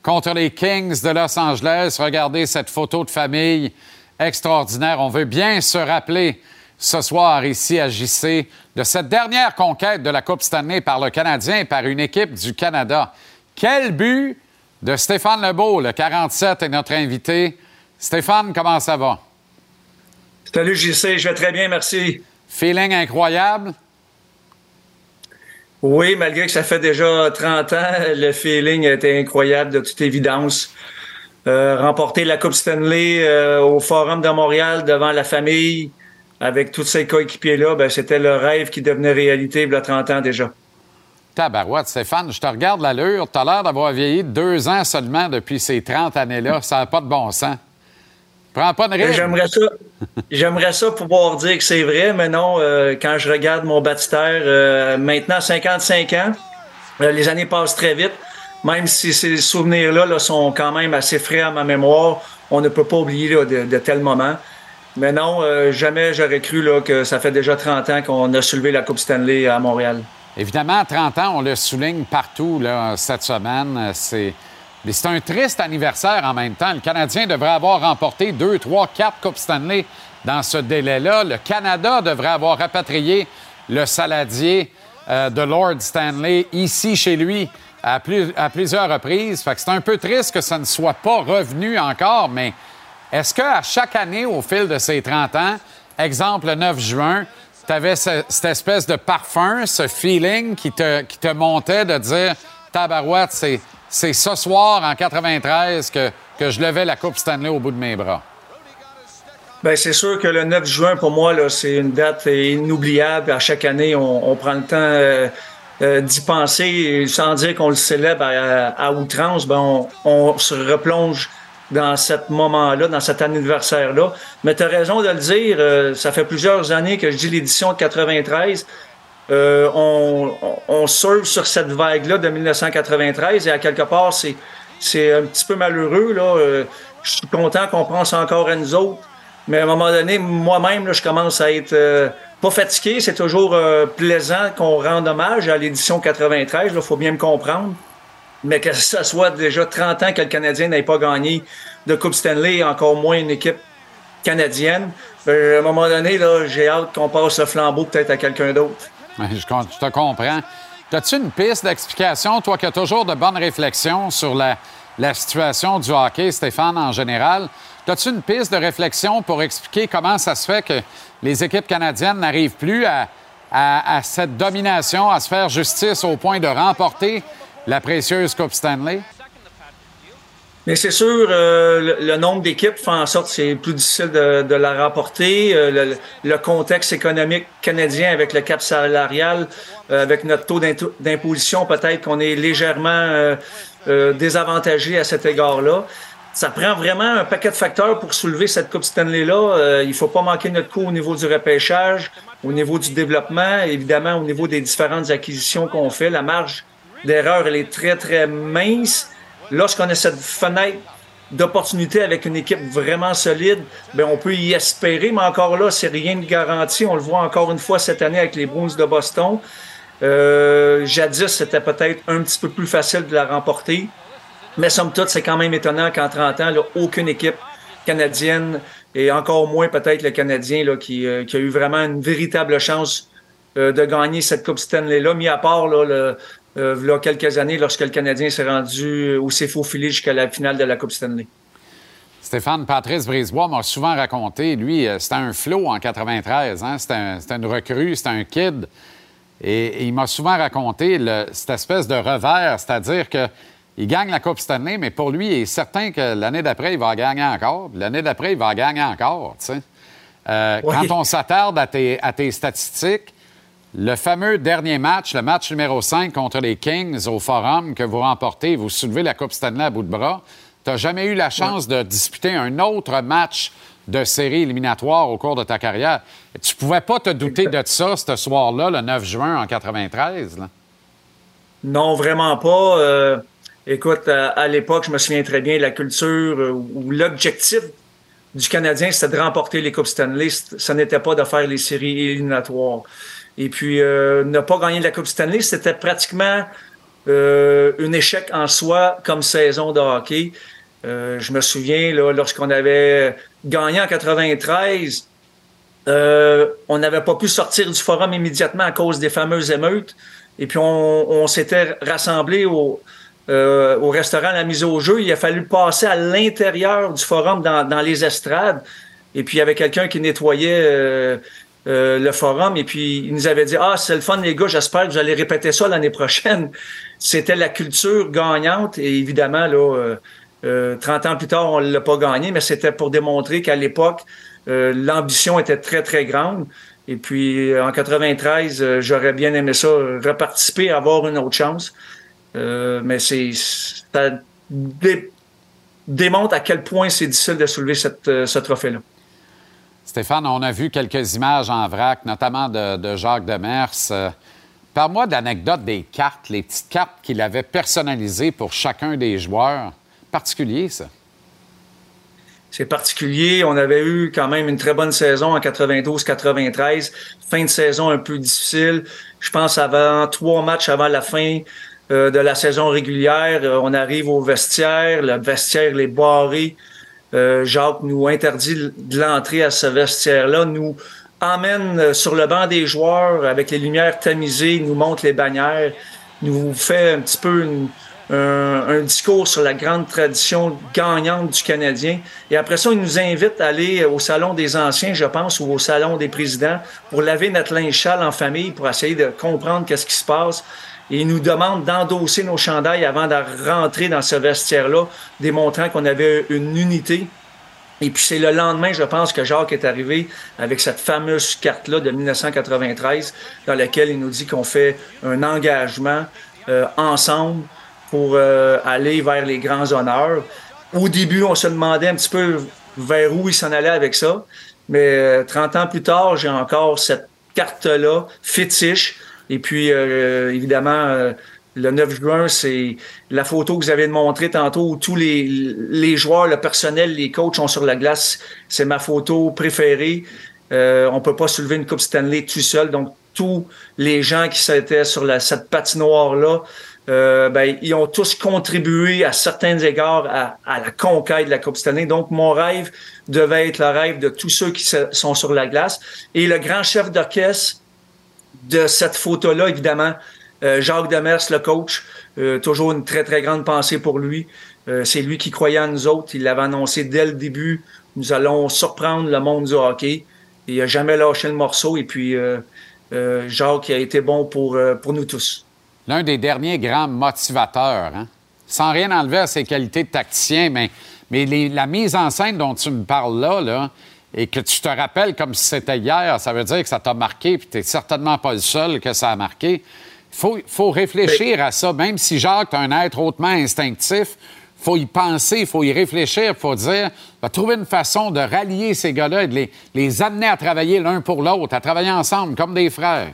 contre les Kings de Los Angeles. Regardez cette photo de famille extraordinaire. On veut bien se rappeler ce soir ici à JC de cette dernière conquête de la Coupe Stanley par le Canadien et par une équipe du Canada. Quel but de Stéphane Lebeau, le 47 est notre invité. Stéphane, comment ça va? Salut JC, je vais très bien, merci. Feeling incroyable? Oui, malgré que ça fait déjà 30 ans, le feeling était incroyable de toute évidence. Euh, remporter la Coupe Stanley euh, au Forum de Montréal devant la famille, avec tous ces coéquipiers-là, ben, c'était le rêve qui devenait réalité il y a 30 ans déjà. Tabarouette, Stéphane, je te regarde l'allure. Tu as l'air d'avoir vieilli deux ans seulement depuis ces 30 années-là. Ça n'a pas de bon sens. Prends pas de risque. J'aimerais ça, j'aimerais ça pouvoir dire que c'est vrai, mais non, euh, quand je regarde mon baptistère, euh, maintenant 55 ans, euh, les années passent très vite. Même si ces souvenirs-là là, sont quand même assez frais à ma mémoire, on ne peut pas oublier là, de, de tels moments. Mais non, jamais j'aurais cru là, que ça fait déjà 30 ans qu'on a soulevé la Coupe Stanley à Montréal. Évidemment, 30 ans, on le souligne partout cette semaine. C'est, un triste anniversaire en même temps. Le Canadien devrait avoir remporté deux, trois, quatre Coupes Stanley dans ce délai-là. Le Canada devrait avoir rapatrié le saladier euh, de Lord Stanley ici chez lui à, plus, à plusieurs reprises. C'est un peu triste que ça ne soit pas revenu encore, mais est-ce qu'à chaque année, au fil de ces 30 ans, exemple le 9 juin, tu avais cette espèce de parfum, ce feeling qui te, qui te montait de dire Tabarouette, c'est, c'est ce soir en 93 que, que je levais la Coupe Stanley au bout de mes bras? Bien, c'est sûr que le 9 juin, pour moi, là, c'est une date inoubliable. À chaque année, on, prend le temps euh, euh, d'y penser sans dire qu'on le célèbre à, à outrance. Ben, on, on se replonge dans ce moment-là, dans cet anniversaire-là. Mais tu as raison de le dire, euh, ça fait plusieurs années que je dis l'édition de 93. Euh, on, on, surfe sur cette vague-là de 1993 et à quelque part, c'est, c'est un petit peu malheureux. Là. Euh, je suis content qu'on pense encore à nous autres. Mais à un moment donné, moi-même, je commence à être pas fatigué. C'est toujours plaisant qu'on rende hommage à l'édition 93. Il faut bien me comprendre mais que ce soit déjà 30 ans que le Canadien n'ait pas gagné de Coupe Stanley, encore moins une équipe canadienne, ben, à un moment donné, là, j'ai hâte qu'on passe le flambeau peut-être à quelqu'un d'autre. Je, te comprends. As-tu une piste d'explication, toi qui as toujours de bonnes réflexions sur la, situation du hockey, Stéphane, en général? As-tu une piste de réflexion pour expliquer comment ça se fait que les équipes canadiennes n'arrivent plus à cette domination, à se faire justice au point de remporter la précieuse Coupe Stanley? Mais c'est sûr, euh, le, nombre d'équipes fait en sorte que c'est plus difficile de, la remporter. Euh, le, contexte économique canadien avec le cap salarial, euh, avec notre taux d'imposition, peut-être qu'on est légèrement désavantagé à cet égard-là. Ça prend vraiment un paquet de facteurs pour soulever cette Coupe Stanley-là. il faut pas manquer notre coup au niveau du repêchage, au niveau du développement, évidemment au niveau des différentes acquisitions qu'on fait. La marge d'erreur, elle est très, très mince. Lorsqu'on a cette fenêtre d'opportunité avec une équipe vraiment solide, bien, on peut y espérer, mais encore là, c'est rien de garanti. On le voit encore une fois cette année avec les Bruins de Boston. Euh, jadis, c'était peut-être un petit peu plus facile de la remporter. Mais somme toute, c'est quand même étonnant qu'en 30 ans, aucune équipe canadienne, et encore moins peut-être le Canadien, là, qui, euh, qui, a eu vraiment une véritable chance euh, de gagner cette Coupe Stanley-là, mis à part là, le, euh, il y a quelques années lorsque le Canadien s'est rendu ou s'est faufilé jusqu'à la finale de la Coupe Stanley. Stéphane Patrice Brisebois m'a souvent raconté, lui, c'était un flot en 93. Hein? C'était un, une recrue, c'était un kid. Et, et il m'a souvent raconté le, cette espèce de revers, c'est-à-dire que il gagne la Coupe Stanley, mais pour lui, il est certain que l'année d'après, il va gagner encore. L'année d'après, il va gagner encore. Euh, oui. Quand on s'attarde à tes, à tes statistiques, le fameux dernier match, le match numéro 5 contre les Kings au Forum que vous remportez, vous soulevez la Coupe Stanley à bout de bras. Tu n'as jamais eu la chance ouais. de disputer un autre match de série éliminatoire au cours de ta carrière. Tu pouvais pas te douter de ça ce soir-là, le 9 juin en 93? Là. Non, vraiment pas. Euh, écoute, à, à l'époque, je me souviens très bien de la culture euh, où l'objectif du Canadien, c'était de remporter les Coupes Stanley. Ce n'était pas de faire les séries éliminatoires. Et puis, euh, ne pas gagner la Coupe Stanley, c'était pratiquement euh, un échec en soi comme saison de hockey. Euh, je me souviens, lorsqu'on avait gagné en 93, euh, on n'avait pas pu sortir du forum immédiatement à cause des fameuses émeutes. Et puis, on, on s'était rassemblés au, euh, au restaurant La Mise au Jeu. Il a fallu passer à l'intérieur du forum dans, dans, les estrades. Et puis, il y avait quelqu'un qui nettoyait euh, euh, le forum. Et puis, il nous avait dit, ah, c'est le fun, les gars, j'espère que vous allez répéter ça l'année prochaine. C'était la culture gagnante. Et évidemment, là, euh, 30 ans plus tard, on l'a pas gagné, mais c'était pour démontrer qu'à l'époque, euh, l'ambition était très, très grande. Et puis, en 93, euh, j'aurais bien aimé ça, reparticiper, avoir une autre chance. Euh, mais c'est ça dé, démontre à quel point c'est difficile de soulever cette, euh, ce trophée-là. Stéphane, on a vu quelques images en vrac, notamment de, Jacques Demers. Euh, Parle-moi d'anecdotes des cartes, les petites cartes qu'il avait personnalisées pour chacun des joueurs. Particulier, ça c'est particulier. On avait eu quand même une très bonne saison en 92-93. Fin de saison un peu difficile. Je pense avant trois matchs avant la fin euh, de la saison régulière, euh, on arrive au vestiaire. Le vestiaire est barré. Euh, Jacques nous interdit de l'entrée à ce vestiaire-là, nous emmène sur le banc des joueurs avec les lumières tamisées, nous montre les bannières, nous fait un petit peu un, discours sur la grande tradition gagnante du Canadien. Et après ça, il nous invite à aller au Salon des Anciens, je pense, ou au Salon des Présidents, pour laver notre linge châle en famille, pour essayer de comprendre qu'est-ce qui se passe. Et il nous demande d'endosser nos chandails avant de rentrer dans ce vestiaire-là, démontrant qu'on avait une unité. Et puis c'est le lendemain, je pense, que Jacques est arrivé avec cette fameuse carte-là de 1993, dans laquelle il nous dit qu'on fait un engagement euh, ensemble pour euh, aller vers les grands honneurs. Au début, on se demandait un petit peu vers où il s'en allait avec ça. Mais euh, 30 ans plus tard, j'ai encore cette carte-là, fétiche. Et puis, euh, évidemment, le 9 juin, c'est la photo que vous avez montrée tantôt où tous les, les joueurs, le personnel, les coachs sont sur la glace. C'est ma photo préférée. Euh, on peut pas soulever une Coupe Stanley tout seul. Donc, tous les gens qui étaient sur la, cette patinoire-là, euh, ben, ils ont tous contribué à certains égards à, à, la conquête de la Coupe Stanley. Donc, mon rêve devait être le rêve de tous ceux qui sont sur la glace. Et le grand chef d'orchestre de cette photo-là, évidemment, euh, Jacques Demers, le coach, euh, toujours une très, très grande pensée pour lui. Euh, c'est lui qui croyait en nous autres. Il l'avait annoncé dès le début. Nous allons surprendre le monde du hockey. Il n'a jamais lâché le morceau. Et puis, Jacques a été bon pour, nous tous. L'un des derniers grands motivateurs, hein? sans rien enlever à ses qualités de tacticien, mais, la mise en scène dont tu me parles là et que tu te rappelles comme si c'était hier, ça veut dire que ça t'a marqué, puis tu n'es certainement pas le seul que ça a marqué. Il faut, faut, réfléchir à ça, même si Jacques est un être hautement instinctif. Il faut y penser, il faut y réfléchir, il faut dire, va trouver une façon de rallier ces gars-là et de les, les amener à travailler l'un pour l'autre, à travailler ensemble comme des frères.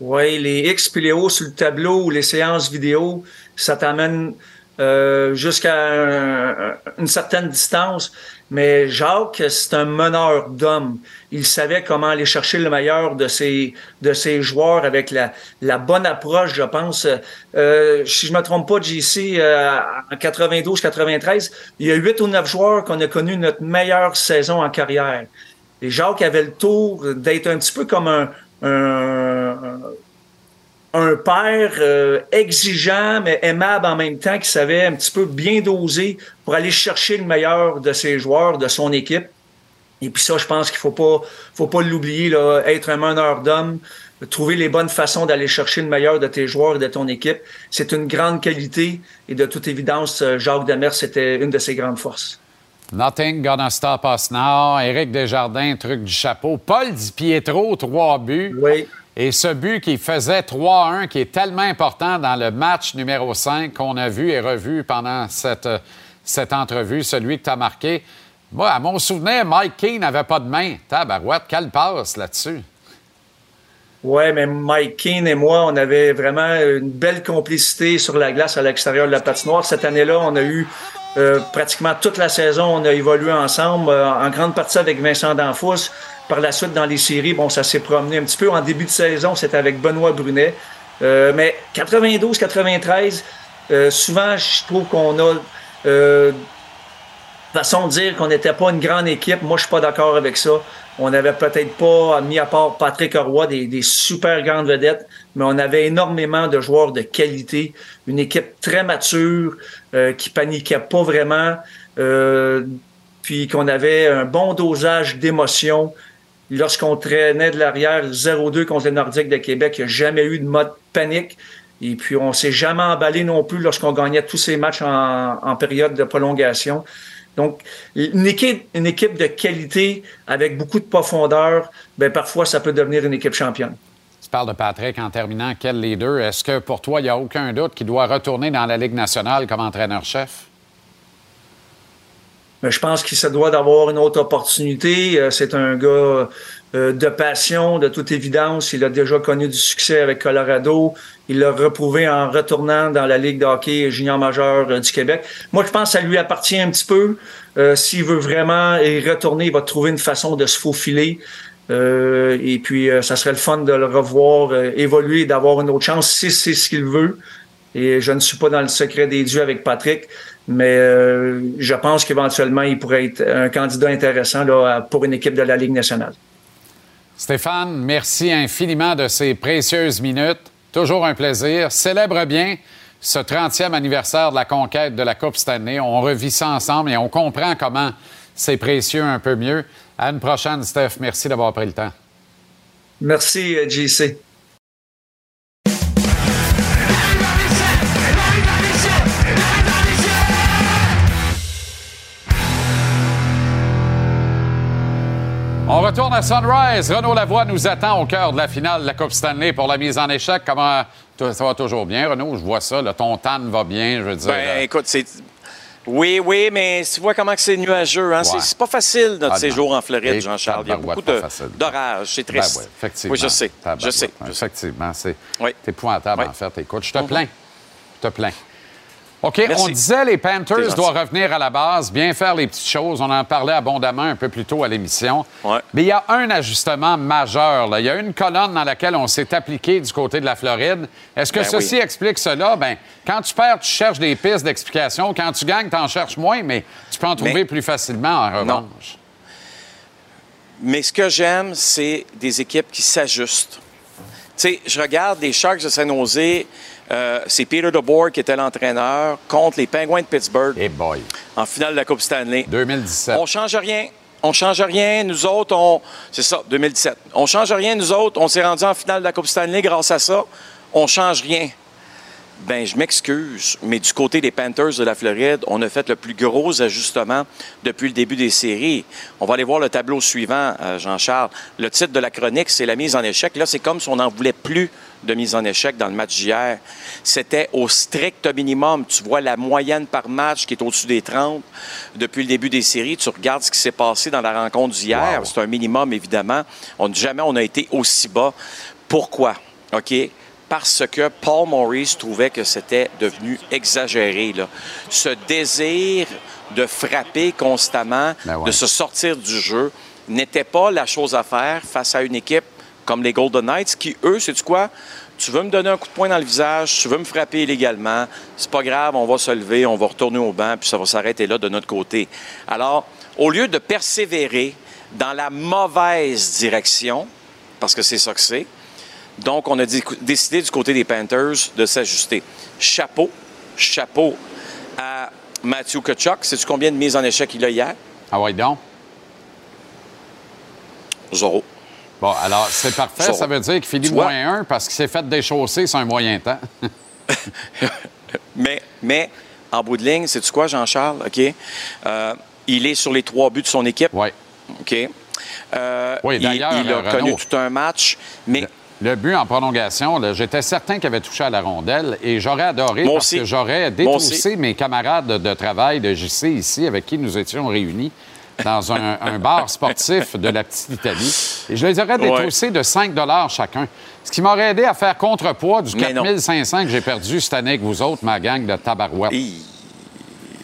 Oui, les X puis les O sur le tableau ou les séances vidéo, ça t'amène euh, jusqu'à une certaine distance. Mais Jacques, c'est un meneur d'hommes. Il savait comment aller chercher le meilleur de ses, de ses joueurs avec la, la bonne approche, je pense. Euh, si je me trompe pas, JC, euh, en 92-93, il y a huit ou neuf joueurs qu'on a connu notre meilleure saison en carrière. Et Jacques avait le tour d'être un petit peu comme un, un, un père euh, exigeant mais aimable en même temps qui savait un petit peu bien doser pour aller chercher le meilleur de ses joueurs, de son équipe. Et puis ça, je pense qu'il faut pas, faut pas l'oublier là, être un meneur d'hommes, trouver les bonnes façons d'aller chercher le meilleur de tes joueurs et de ton équipe, c'est une grande qualité et de toute évidence, Jacques Demers c'était une de ses grandes forces. Nothing gonna stop us now. Éric Desjardins, truc du chapeau. Paul Di Pietro, trois buts. Oui. Et ce but qui faisait 3-1, qui est tellement important dans le match numéro 5 qu'on a vu et revu pendant cette, cette entrevue, celui que tu as marqué. Moi, à mon souvenir, Mike Keane n'avait pas de main. Tabarouette, quelle passe là-dessus? Oui, mais Mike Keane et moi, on avait vraiment une belle complicité sur la glace à l'extérieur de la patinoire. Cette année-là, on a eu euh, pratiquement toute la saison, on a évolué ensemble, euh, en grande partie avec Vincent Danfous. Par la suite, dans les séries, bon, ça s'est promené un petit peu. En début de saison, c'était avec Benoît Brunet. Euh, mais 92-93, euh, souvent, je trouve qu'on a façon de dire qu'on n'était pas une grande équipe. Moi, je suis pas d'accord avec ça. On n'avait peut-être pas, mis à part Patrick Roy, des, des, super grandes vedettes, mais on avait énormément de joueurs de qualité. Une équipe très mature, euh, qui paniquait pas vraiment, euh, puis qu'on avait un bon dosage d'émotion. Lorsqu'on traînait de l'arrière 0-2 contre les Nordiques de Québec, il n'y a jamais eu de mode panique. Et puis, on s'est jamais emballé non plus lorsqu'on gagnait tous ces matchs en, en période de prolongation. Donc, une équipe, une équipe de qualité avec beaucoup de profondeur, ben parfois, ça peut devenir une équipe championne. Tu parles de Patrick en terminant. Quel leader? Est-ce que pour toi, il n'y a aucun doute qu'il doit retourner dans la Ligue nationale comme entraîneur-chef? Ben, je pense qu'il se doit d'avoir une autre opportunité. Euh, c'est un gars euh, de passion, de toute évidence. Il a déjà connu du succès avec Colorado. Il l'a reprouvé en retournant dans la Ligue de hockey junior majeur euh, du Québec. Moi, je pense que ça lui appartient un petit peu. S'il veut vraiment y retourner, il va trouver une façon de se faufiler. et puis, ça serait le fun de le revoir évoluer, d'avoir une autre chance si c'est ce qu'il veut. Et je ne suis pas dans le secret des dieux avec Patrick. Mais euh, je pense qu'éventuellement, il pourrait être un candidat intéressant là, pour une équipe de la Ligue nationale. Stéphane, merci infiniment de ces précieuses minutes. Toujours un plaisir. Célèbre bien ce 30e anniversaire de la conquête de la Coupe Stanley. On revit ça ensemble et on comprend comment c'est précieux un peu mieux. À une prochaine, Steph. Merci d'avoir pris le temps. Merci, JC. On retourne à Sunrise. Renaud Lavoie nous attend au cœur de la finale de la Coupe Stanley pour la mise en échec. Comment ça va toujours bien, Renaud? Je vois ça. Le ton tan va bien, je veux dire. Ben, écoute, c'est. Oui, oui, mais tu vois comment c'est nuageux. Hein? Ouais. C'est pas facile notre ah, séjour en Floride, Jean-Charles. Il y a beaucoup d'orages. C'est triste. Ben ouais, effectivement. Oui, je sais. Je sais. Effectivement, c'est oui. épouvantable, oui. en fait. Écoute, je te plains. Je te plains. OK, Merci. on disait les Panthers doivent revenir à la base, bien faire les petites choses. On en parlait abondamment un peu plus tôt à l'émission. Ouais. Mais il y a un ajustement majeur. Là. Il y a une colonne dans laquelle on s'est appliqué du côté de la Floride. Est-ce que ben ceci oui. explique cela? Ben, quand tu perds, tu cherches des pistes d'explication. Quand tu gagnes, tu en cherches moins, mais tu peux en trouver mais... plus facilement en revanche. Non. Mais ce que j'aime, c'est des équipes qui s'ajustent. Tu sais, je regarde les Sharks de San Jose. Euh, c'est Peter DeBoer qui était l'entraîneur contre les Penguins de Pittsburgh hey boy. en finale de la Coupe Stanley. 2017. On change rien. On change rien. Nous autres, on. C'est ça, 2017. On change rien. Nous autres, on s'est rendu en finale de la Coupe Stanley grâce à ça. On change rien. Ben, je m'excuse, mais du côté des Panthers de la Floride, on a fait le plus gros ajustement depuis le début des séries. On va aller voir le tableau suivant, euh, Jean-Charles. Le titre de la chronique, c'est la mise en échec. Là, c'est comme si on n'en voulait plus de mise en échec dans le match d'hier. C'était au strict minimum. Tu vois la moyenne par match qui est au-dessus des 30 depuis le début des séries. Tu regardes ce qui s'est passé dans la rencontre d'hier. Wow. C'est un minimum, évidemment. On, jamais on a été aussi bas. Pourquoi? OK? Parce que Paul Maurice trouvait que c'était devenu exagéré. Là. Ce désir de frapper constamment, ben ouais. de se sortir du jeu, n'était pas la chose à faire face à une équipe comme les Golden Knights, qui, eux, c'est quoi? Tu veux me donner un coup de poing dans le visage, tu veux me frapper illégalement, c'est pas grave, on va se lever, on va retourner au banc, puis ça va s'arrêter là de notre côté. Alors, au lieu de persévérer dans la mauvaise direction, parce que c'est ça que c'est, donc on a décidé du côté des Panthers de s'ajuster. Chapeau, chapeau à Matthew Kachuk. Sais-tu combien de mises en échec il a hier? Ah ouais, donc? Zéro. Bon, alors, c'est parfait. Ça veut dire qu'il finit moins un parce qu'il s'est fait déchausser sur un moyen temps. mais, mais, en bout de ligne, c'est-tu quoi, Jean-Charles? OK? Euh, il est sur les trois buts de son équipe. Oui. OK? Euh, oui, il, d'ailleurs, il a Renaud, connu tout un match, mais... Le, le but en prolongation, j'étais certain qu'il avait touché à la rondelle et j'aurais adoré parce que j'aurais détroussé mes camarades de, de travail de JC ici avec qui nous étions réunis dans un, un, bar sportif de la petite Italie. Et je les aurais détroussés ouais. de 5 chacun. Ce qui m'aurait aidé à faire contrepoids du 4500 que j'ai perdu cette année avec vous autres, ma gang de tabarouettes.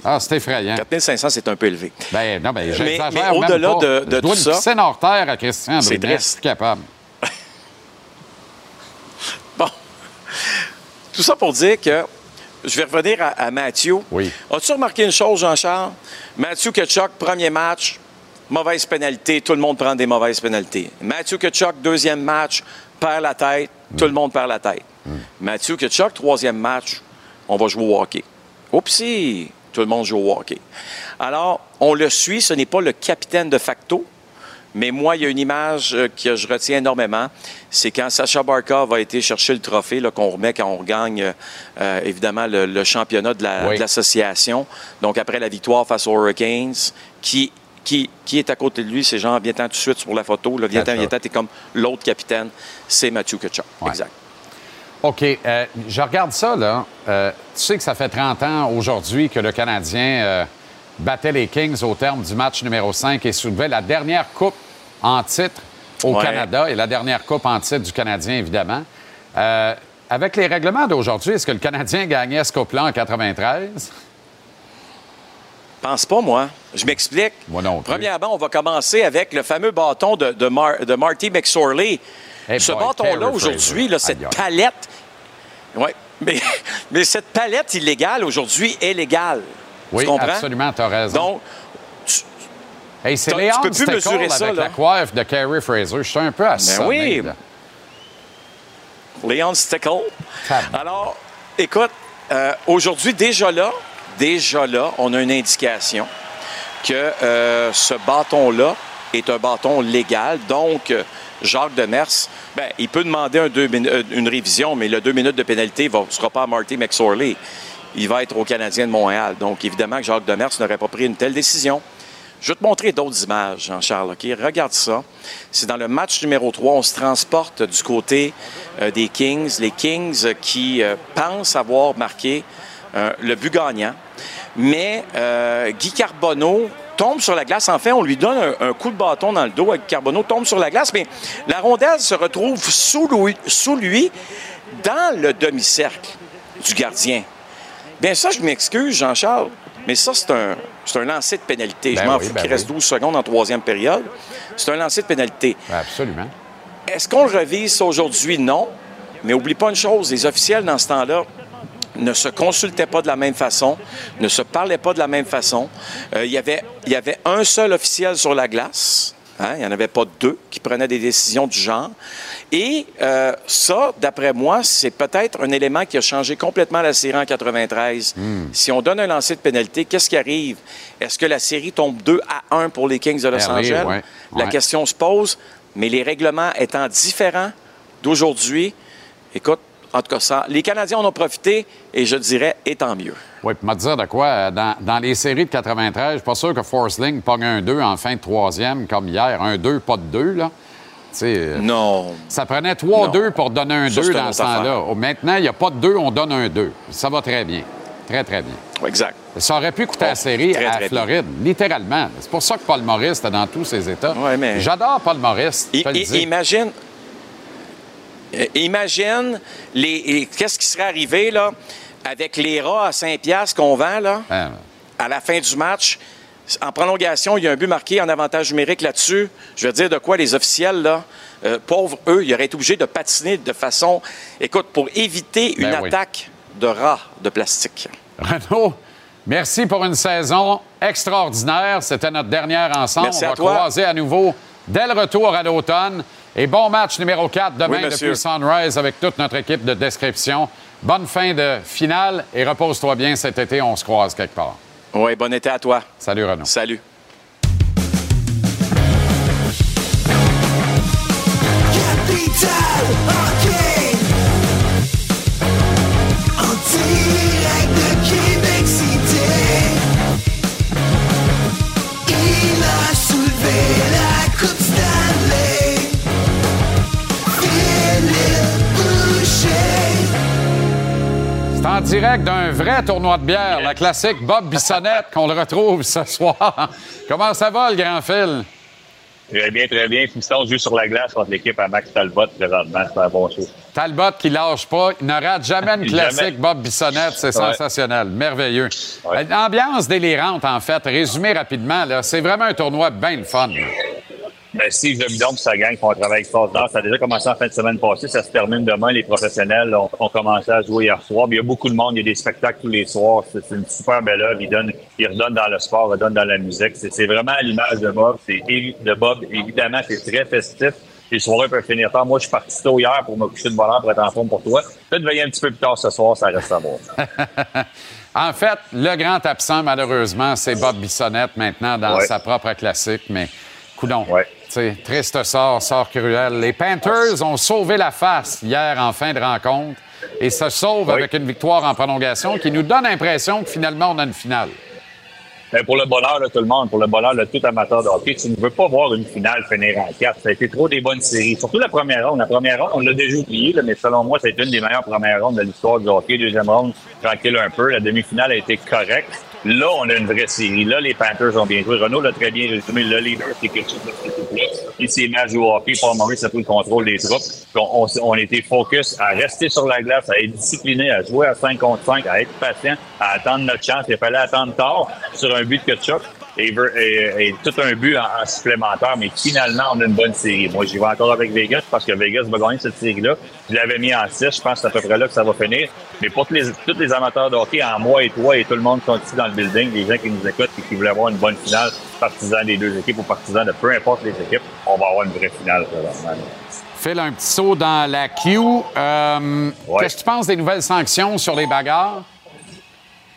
Ah, c'est effrayant. 4500, c'est un peu élevé. Ben, non, ben, mais, mais au-delà de, de je dois tout ça... piscine hors terre à Christian C'est Brunet, triste. capable. bon. Tout ça pour dire que je vais revenir à, à Mathieu. Oui. As-tu remarqué une chose, Jean-Charles? Mathieu Ketchuk, premier match, mauvaise pénalité, tout le monde prend des mauvaises pénalités. Mathieu Ketchuk, deuxième match, perd la tête, tout le monde perd la tête. Mathieu Ketchuk, troisième match, on va jouer au hockey. Oupsie, tout le monde joue au hockey. Alors, on le suit, ce n'est pas le capitaine de facto, mais moi, il y a une image euh, que je retiens énormément. C'est quand Sacha Barkov a été chercher le trophée là, qu'on remet quand on gagne, euh, évidemment, le, le championnat de la- Oui. de l'association. Donc, après la victoire face aux Hurricanes, qui, qui, qui est à côté de lui? C'est genre, viens-t'en tout de suite pour la photo. Là, viens-t'en, viens-t'en, t'es comme l'autre capitaine. C'est Mathieu Kachuk. Exact. OK. euh, je regarde ça, là. Euh, tu sais que ça fait 30 ans aujourd'hui que le Canadien euh, battait les Kings au terme du match numéro 5 et soulevait la dernière coupe en titre au Ouais. Canada et la dernière coupe en titre du Canadien, évidemment. Euh, avec les règlements d'aujourd'hui, est-ce que le Canadien gagnait ce coupe-là en 93? Pense pas, moi. Je m'explique. Moi non plus. Premièrement, on va commencer avec le fameux bâton de, de, Mar- de Marty McSorley. Hey Ce bâton-là, aujourd'hui, cette palette. Oui, mais, mais cette palette illégale, aujourd'hui, est légale. Oui, tu comprends? absolument, tu as raison. Donc, Hey, c'est Léon tu peux plus mesurer avec ça, la là. coiffe de Carrie Fraser. Je suis un peu assommé. oui. là. Leon Stickle. Alors, écoute, euh, aujourd'hui, déjà là, déjà là, on a une indication que euh, ce bâton-là est un bâton légal. Donc, euh, Jacques Demers, ben, il peut demander un deux une révision, mais le deux minutes de pénalité ne sera pas à Marty McSorley. Il va être au Canadien de Montréal. Donc, évidemment que Jacques Demers n'aurait pas pris une telle décision. Je vais te montrer d'autres images, Jean-Charles. OK? Regarde ça. C'est dans le match numéro 3. On se transporte du côté euh, des Kings. Les Kings qui euh, pensent avoir marqué euh, le but gagnant. Mais Guy Carbonneau tombe sur la glace. Enfin, on lui donne un, coup de bâton dans le dos. Guy Carbonneau tombe sur la glace, mais la rondelle se retrouve sous lui dans le demi-cercle du gardien. Bien, ça, je m'excuse, Jean-Charles, mais ça, c'est un, c'est un lancer de pénalité. Ben je m'en oui, fous ben qu'il reste oui. 12 secondes en troisième période. C'est un lancer de pénalité. Ben, absolument. Est-ce qu'on le revise ça aujourd'hui? Non. Mais oublie pas une chose, les officiels dans ce temps-là ne se consultaient pas de la même façon, ne se parlaient pas de la même façon. Euh, il, y avait, il y avait un seul officiel sur la glace. Hein, Il n'y en avait pas deux qui prenaient des décisions du genre. Et euh, ça, d'après moi, c'est peut-être un élément qui a changé complètement la série en 93. Si on donne un lancer de pénalité, qu'est-ce qui arrive? Est-ce que la série tombe 2 à 1 pour les Kings de Los LA, Angeles? ouais, La question se pose, mais les règlements étant différents d'aujourd'hui, écoute, en tout cas, ça, les Canadiens en ont profité et je dirais, et tant mieux. Oui, puis me dire de quoi, euh, dans, dans les séries de 93, je suis pas sûr que Forsling pogne un 2 en fin de troisième, comme hier. Un 2, pas de 2, là. Euh, Non. Ça prenait 3-2 pour donner un Ça, 2 c'est dans ce temps-là. Oh, Maintenant, il n'y a pas de 2, on donne un 2. Ça va très bien. Très, très bien. Exact. Ça aurait pu coûter la série très, à très bien. Floride, littéralement. C'est pour ça que Paul Maurice était dans tous ses états. mais- J'adore Paul Maurice. I- imagine, imagine les, les- qu'est-ce qui serait arrivé là, avec les rats à 5 piastres qu'on vend là, Ah, à la fin du match. En prolongation, il y a un but marqué en avantage numérique là-dessus. Je veux dire de quoi les officiels, là, euh, pauvres, eux, ils auraient été obligés de patiner de façon, écoute, pour éviter une Ben oui. attaque de rats de plastique. Renaud, merci pour une saison extraordinaire. C'était notre dernière ensemble. Merci On à va toi. croiser à nouveau dès le retour à l'automne. Et bon match numéro 4 demain Oui, depuis Sunrise avec toute notre équipe de description. Bonne fin de finale et repose-toi bien cet été. On se croise quelque part. Oui, bon été à toi. Salut, Renaud. Salut. Capital en direct d'un vrai tournoi de bière, la classique Bob Bissonnette, qu'on le retrouve ce soir. Comment ça va, le grand Phil? Très bien, très bien. Fiston joue sur la glace contre l'équipe à Max Talbot présentement. C'est un bon show. Talbot qui lâche pas, il ne rate jamais une classique Jamais. Bob Bissonnette, c'est Ouais. sensationnel, merveilleux. Euh, L'ambiance délirante, en fait, résumé rapidement, là, c'est vraiment un tournoi bien le fun. Ben, Steve Demidon et sa gang font un travail extraordinaire. Ça a déjà commencé en fin de semaine passée. Ça se termine demain. Les professionnels ont, ont commencé à jouer hier soir. Mais il y a beaucoup de monde. Il y a des spectacles tous les soirs. C'est une super belle œuvre. Il, donne, il redonne dans le sport, redonne dans la musique. C'est vraiment à l'image de Bob. C'est de Bob. Évidemment, c'est très festif. Les soirées peuvent finir tard. Moi, je suis parti tôt hier pour me coucher de bonne heure pour être en forme pour toi. Peut-être veiller un petit peu plus tard ce soir, ça reste à voir. En fait, le grand absent, malheureusement, c'est Bob Bissonnette maintenant dans Ouais. sa propre classique, mais coudon. sais, Triste sort, sort cruel. Les Panthers ont sauvé la face hier en fin de rencontre et se sauvent avec une victoire en prolongation qui nous donne l'impression que finalement on a une finale. Ben, pour le bonheur de tout le monde, pour le bonheur de tout amateur de hockey, tu ne veux pas voir une finale finir en quatre. Ça a été trop des bonnes séries. Surtout la première ronde. La première ronde, on l'a déjà oublié, là, mais selon moi, c'est une des meilleures premières rondes de l'histoire du hockey. Deuxième ronde, tranquille un peu. La demi-finale a été correcte. Là, on a une vraie série. Là, les Panthers ont bien joué. Renaud l'a très bien résumé. Le leader, c'est quelque chose de mis à jouer au hockey. Paul Maurice a pris le contrôle des troupes. On, on, on était focus à rester sur la glace, à être discipliné, à jouer à 5 contre 5, à être patient, à attendre notre chance. Il fallait attendre tard sur un but de Kutchuk et, et, et, tout un but en, en, supplémentaire, mais finalement, on a une bonne série. Moi, j'y vais encore avec Vegas parce que Vegas va gagner cette série-là. Je l'avais mis en 6, je pense que c'est à peu près là que ça va finir. Mais pour tous les, tous les amateurs de hockey, en moi et toi et tout le monde qui sont ici dans le building, les gens qui nous écoutent et qui voulaient avoir une bonne finale, partisans des deux équipes ou partisans de peu importe les équipes, on va avoir une vraie finale. Vraiment. Phil, un petit saut dans la queue. Euh, ouais. Qu'est-ce que tu penses des nouvelles sanctions sur les bagarres?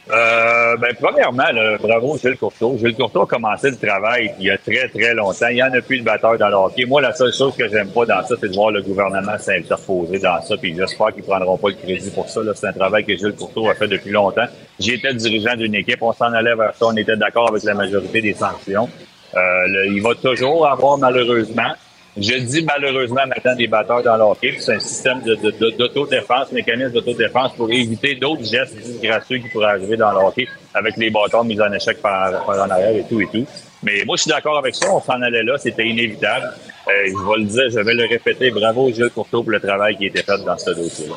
Euh, ben, premièrement, là, bravo Gilles Courteau. Gilles Courteau a commencé le travail il y a très, très longtemps. Il n'y en a plus de batteur dans le hockey. Moi, la seule chose que j'aime pas dans ça, c'est de voir le gouvernement s'interposer dans ça. Puis j'espère qu'ils prendront pas le crédit pour ça. C'est un travail que Gilles Courteau a fait depuis longtemps. J'étais dirigeant d'une équipe. On s'en allait vers ça. On était d'accord avec la majorité des sanctions. Euh, il va toujours avoir, malheureusement, je dis malheureusement maintenant des batteurs dans le hockey. C'est un système d'autodéfense, de, de, mécanisme d'autodéfense pour éviter d'autres gestes disgracieux qui pourraient arriver dans le hockey avec les bâtons mis en échec par, par en arrière et tout et tout. Mais moi, je suis d'accord avec ça. On s'en allait là. C'était inévitable. Euh, je vais le dire, je vais le répéter. Bravo Gilles Courteau pour le travail qui a été fait dans ce dossier-là.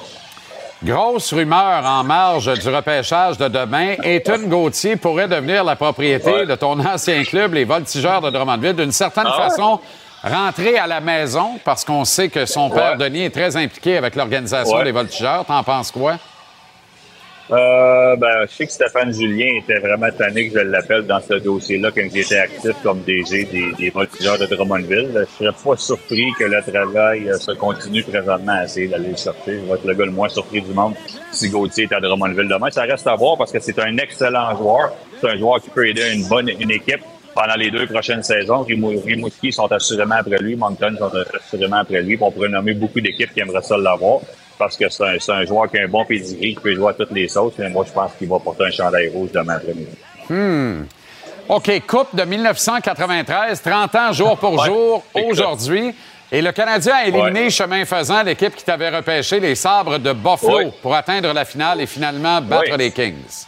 Grosse rumeur en marge du repêchage de demain. Étienne Gauthier pourrait devenir la propriété ouais. de ton ancien club, les Voltigeurs de Drummondville. D'une certaine ah ouais. façon, rentrer à la maison parce qu'on sait que son père ouais. Denis est très impliqué avec l'organisation ouais. des voltigeurs. T'en penses quoi? Euh, ben, je sais que Stéphane Julien était vraiment tanné que je l'appelle dans ce dossier-là quand j'étais actif comme DG des, des voltigeurs de Drummondville. Je serais pas surpris que le travail se continue présentement à essayer d'aller le chercher. Je vais être le gars le moins surpris du monde si Gauthier est à Drummondville demain. Ça reste à voir parce que c'est un excellent joueur. C'est un joueur qui peut aider une bonne une équipe pendant les deux prochaines saisons. Rimouski sont assurément après lui, Moncton sont assurément après lui. On pourrait nommer beaucoup d'équipes qui aimeraient ça l'avoir parce que c'est un, un, joueur qui a un bon pedigree, qui peut jouer à toutes les sauces. Mais moi, je pense qu'il va porter un chandail rouge demain après-midi. Hmm. OK, Coupe de 1993, 30 ans jour pour ouais, jour aujourd'hui. Et le Canadien a éliminé, ouais. chemin faisant, l'équipe qui t'avait repêché, les sabres de Buffalo, ouais. pour atteindre la finale et finalement battre les Kings.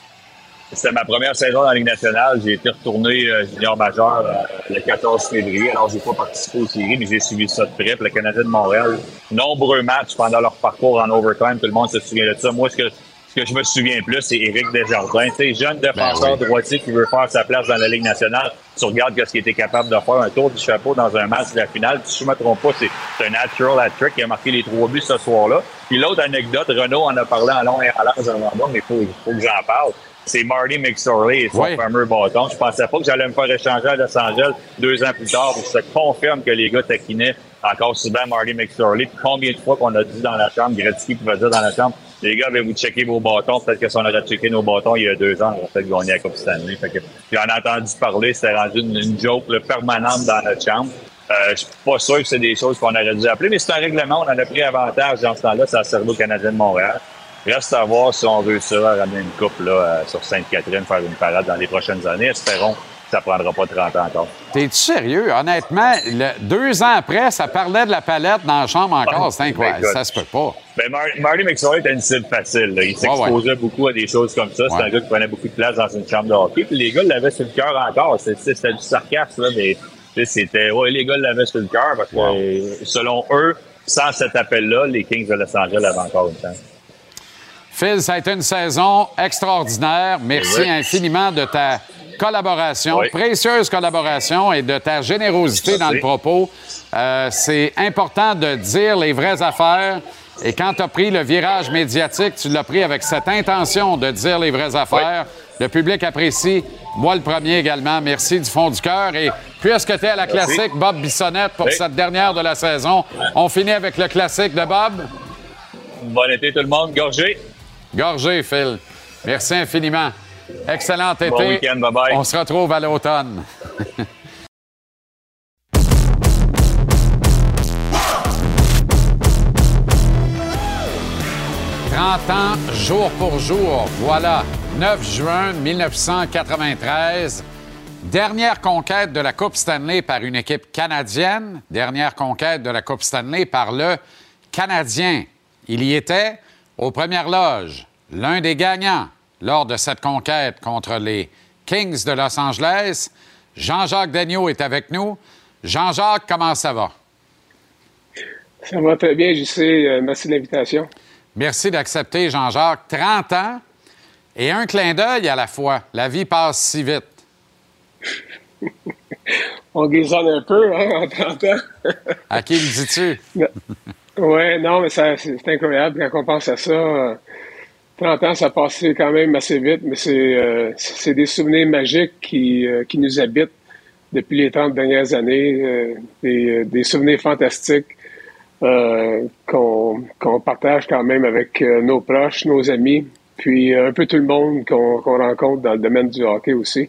C'était ma première saison dans la Ligue nationale. J'ai été retourné euh, junior majeur euh, le 14 février. Alors, j'ai pas participé aux séries, mais j'ai suivi ça de près. Puis le Canadien de Montréal, nombreux matchs pendant leur parcours en overtime. Tout le monde se souvient de ça. Moi, ce que, ce que je me souviens plus, c'est Éric Desjardins. Tu sais, jeune défenseur ben oui. droitier qui veut faire sa place dans la Ligue nationale. Tu regardes ce qu'il était capable de faire, un tour du chapeau dans un match de la finale. Si je me trompe pas, c'est un natural hat-trick qui a marqué les trois buts ce soir-là. Puis l'autre anecdote, Renaud en a parlé en long et en large avant, mais il faut, faut que j'en parle c'est Marty McSorley et son fameux bâton. Je pensais pas que j'allais me faire échanger à Los Angeles deux ans plus tard. Je confirme que les gars taquinaient encore souvent Marty McSorley. Puis combien de fois qu'on a dit dans la chambre, Gretzky pouvait dire dans la chambre, les gars, avez-vous checker vos bâtons? Peut-être que si on aurait checké nos bâtons il y a deux ans, on aurait peut-être gagné la Coupe Stanley. Fait que, j'en ai entendu parler, c'était rendu une, une joke là, permanente dans notre chambre. Euh, je suis pas sûr que c'est des choses qu'on aurait dû appeler, mais c'est un règlement. On en a pris avantage dans ce temps-là. Ça a servi au Canadien de Montréal. Reste à voir si on réussira à ramener une coupe là, sur Sainte-Catherine, faire une parade dans les prochaines années. Espérons que ça prendra pas 30 ans encore. T'es-tu sérieux? Honnêtement, le, deux ans après, ça parlait de la palette dans la chambre encore. C'est incroyable. Ben, ça se peut pas. Ben, Mar Marty McSorley était une cible facile. Là. Il s'exposait ouais, ouais. beaucoup à des choses comme ça. C'est ouais. un gars qui prenait beaucoup de place dans une chambre de hockey. Puis les gars l'avaient sur le cœur encore. C'était du sarcasme, là, mais c'était... Ouais, les gars l'avaient sur le cœur parce que, selon eux, sans cet appel-là, les Kings de Los Angeles avaient encore une chance. Phil, ça a été une saison extraordinaire. Merci oui. infiniment de ta collaboration, Oui. précieuse collaboration et de ta générosité dans le propos. Euh, c'est important de dire les vraies affaires. Et quand tu as pris le virage médiatique, tu l'as pris avec cette intention de dire les vraies affaires. Le public apprécie. Moi, le premier également. Merci du fond du cœur. Et puisque tu es à la Merci. classique, Bob Bissonnette, pour Oui. cette dernière de la saison, on finit avec le classique de Bob. Bon été tout le monde. Gorgé. Gorgé, Phil. Merci infiniment. Excellent été. Bon week-end. Bye-bye. On se retrouve à l'automne. « 30 ans, jour pour jour. Voilà, 9 juin 1993. Dernière conquête de la Coupe Stanley par une équipe canadienne. Dernière conquête de la Coupe Stanley par le Canadien. Il y était aux premières loges, l'un des gagnants lors de cette conquête contre les Kings de Los Angeles. Jean-Jacques Daigneault est avec nous. Jean-Jacques, comment ça va? Ça va très bien, JC. Euh, merci de l'invitation. Merci d'accepter, Jean-Jacques. 30 ans et un clin d'œil à la fois. La vie passe si vite. On guésonne un peu hein, en 30 ans. À qui le dis-tu? Ouais, non, mais c'est incroyable quand on pense à ça. euh, 30 ans, ça passe quand même assez vite, mais c'est euh, des souvenirs magiques qui, euh, qui nous habitent depuis les 30 dernières années. euh, des, souvenirs fantastiques qu'on partage quand même avec nos proches, nos amis, puis un peu tout le monde qu'on rencontre dans le domaine du hockey aussi.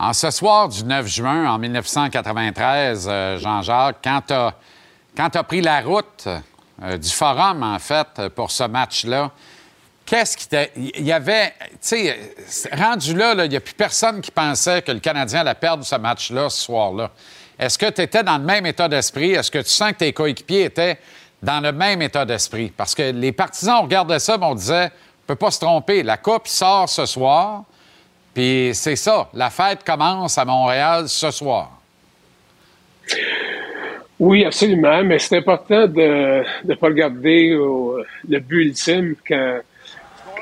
En ce soir du 9 juin en 1993, euh, Jean-Jacques, quand tu quand t'as pris la route euh, du forum, en fait, pour ce match-là, qu'est-ce qui. Il y avait. Tu sais, rendu là, il n'y a plus personne qui pensait que le Canadien allait perdre ce match-là ce soir-là. Est-ce que tu étais dans le même état d'esprit? Est-ce que tu sens que tes coéquipiers étaient dans le même état d'esprit? Parce que les partisans, on regardait ça, mais on disait, on ne peut pas se tromper. La Coupe sort ce soir. Puis c'est ça, la fête commence à Montréal ce soir. Oui, absolument, mais c'est important de ne pas regarder au- le but ultime quand,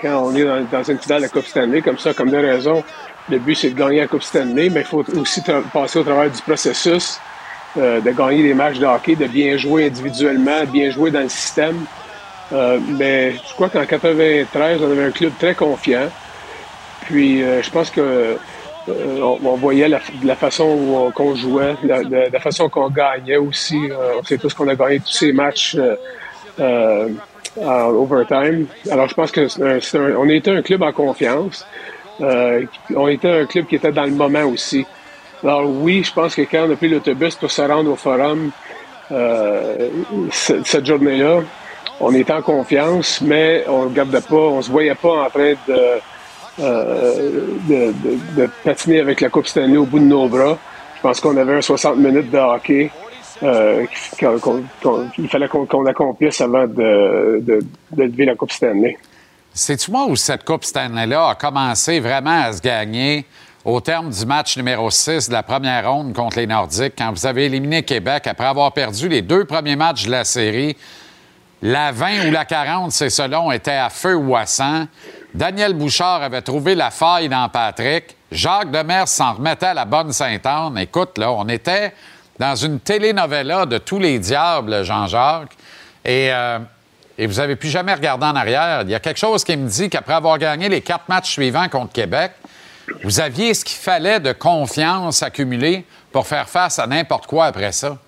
quand on est dans, dans une finale de la Coupe Stanley, comme ça, comme de raison. Le but, c'est de gagner la Coupe Stanley, mais il faut aussi passer au travers du processus, euh, de gagner des matchs de hockey, de bien jouer individuellement, bien jouer dans le système. Euh, mais je crois qu'en 93, on avait un club très confiant. Puis euh, je pense que euh, on, voyait la, façon qu'on jouait, la, façon qu'on gagnait aussi. Euh, on sait tous qu'on a gagné tous ces matchs euh, en overtime. Alors je pense que un- on était un club en confiance. On était un club qui était dans le moment aussi. Alors oui, je pense que quand on a pris l'autobus pour se rendre au forum ce- cette journée-là, on était en confiance, mais on ne regardait pas, on se voyait pas en train de, de, de- patiner avec la Coupe Stanley au bout de nos bras. Je pense qu'on avait un 60 minutes de hockey euh, qu'il fallait qu'on accomplisse avant de, de, de lever la Coupe Stanley. C'est-tu moi où cette Coupe Stanley-là a commencé vraiment à se gagner au terme du match numéro 6 de la première ronde contre les Nordiques, quand vous avez éliminé Québec après avoir perdu les deux premiers matchs de la série? La 20 ou la 40, c'est selon, était à feu ou à sang. Daniel Bouchard avait trouvé la faille dans Patrick. Jacques Demers s'en remettait à la bonne Sainte-Anne. Écoute, là, on était dans une telenovela de tous les diables, Jean-Jacques. Et, euh, vous n'avez plus jamais regardé en arrière. Il y a quelque chose qui me dit qu'après avoir gagné les quatre matchs suivants contre Québec, vous aviez ce qu'il fallait de confiance accumulée pour faire face à n'importe quoi après ça.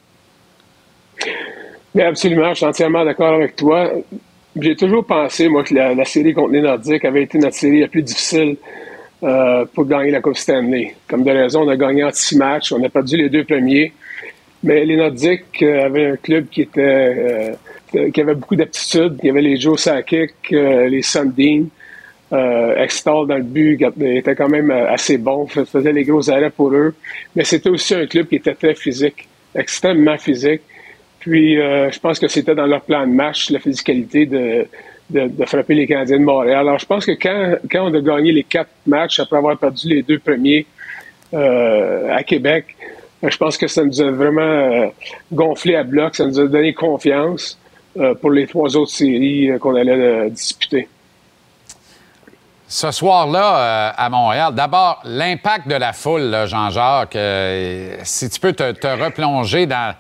Mais absolument, je suis entièrement d'accord avec toi. J'ai toujours pensé, moi, que la, série contre les Nordiques avait été notre série la plus difficile euh, pour gagner la Coupe Stanley. Comme de raison, on a gagné en six matchs, on a perdu les deux premiers. Mais les Nordiques euh, avaient un club qui était euh, qui avait beaucoup d'aptitudes. Il y avait les Joe Sakic, les Sundin, euh, Extall dans le but, était quand même assez bon, fais- faisait les gros arrêts pour eux. Mais c'était aussi un club qui était très physique, extrêmement physique. Puis euh, je pense que c'était dans leur plan de match, la physicalité de, de, frapper les Canadiens de Montréal. Alors je pense que quand, quand on a gagné les quatre matchs après avoir perdu les deux premiers euh, à Québec, euh, je pense que ça nous a vraiment gonflé à bloc, ça nous a donné confiance pour les trois autres séries qu'on allait disputer. Ce soir-là, à Montréal, d'abord, l'impact de la foule, Jean-Jacques, si tu peux te replonger dans.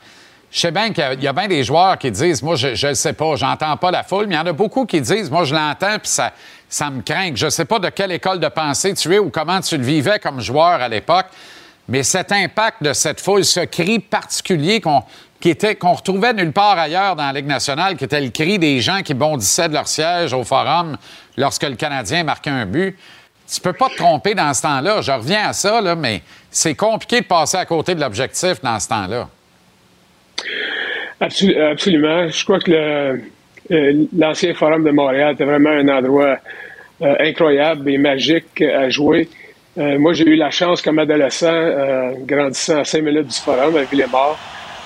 Je sais bien qu'il y a bien des joueurs qui disent Moi, je ne sais pas, j'entends pas la foule, mais il y en a beaucoup qui disent Moi, je l'entends, puis ça, ça me craint. Je ne sais pas de quelle école de pensée tu es ou comment tu le vivais comme joueur à l'époque, mais cet impact de cette foule, ce cri particulier qu'on retrouvait nulle part ailleurs dans la Ligue nationale, qui était le cri des gens qui bondissaient de leur siège au forum lorsque le Canadien marquait un but. Tu peux pas te tromper dans ce temps-là. Je reviens à ça, mais c'est compliqué de passer à côté de l'objectif dans ce temps-là. Absolu- absolument. Je crois que euh, l'ancien Forum de Montréal était vraiment un endroit euh, incroyable et magique à jouer. Euh, moi, j'ai eu la chance comme adolescent, grandissant à 5 minutes du Forum à Villemort,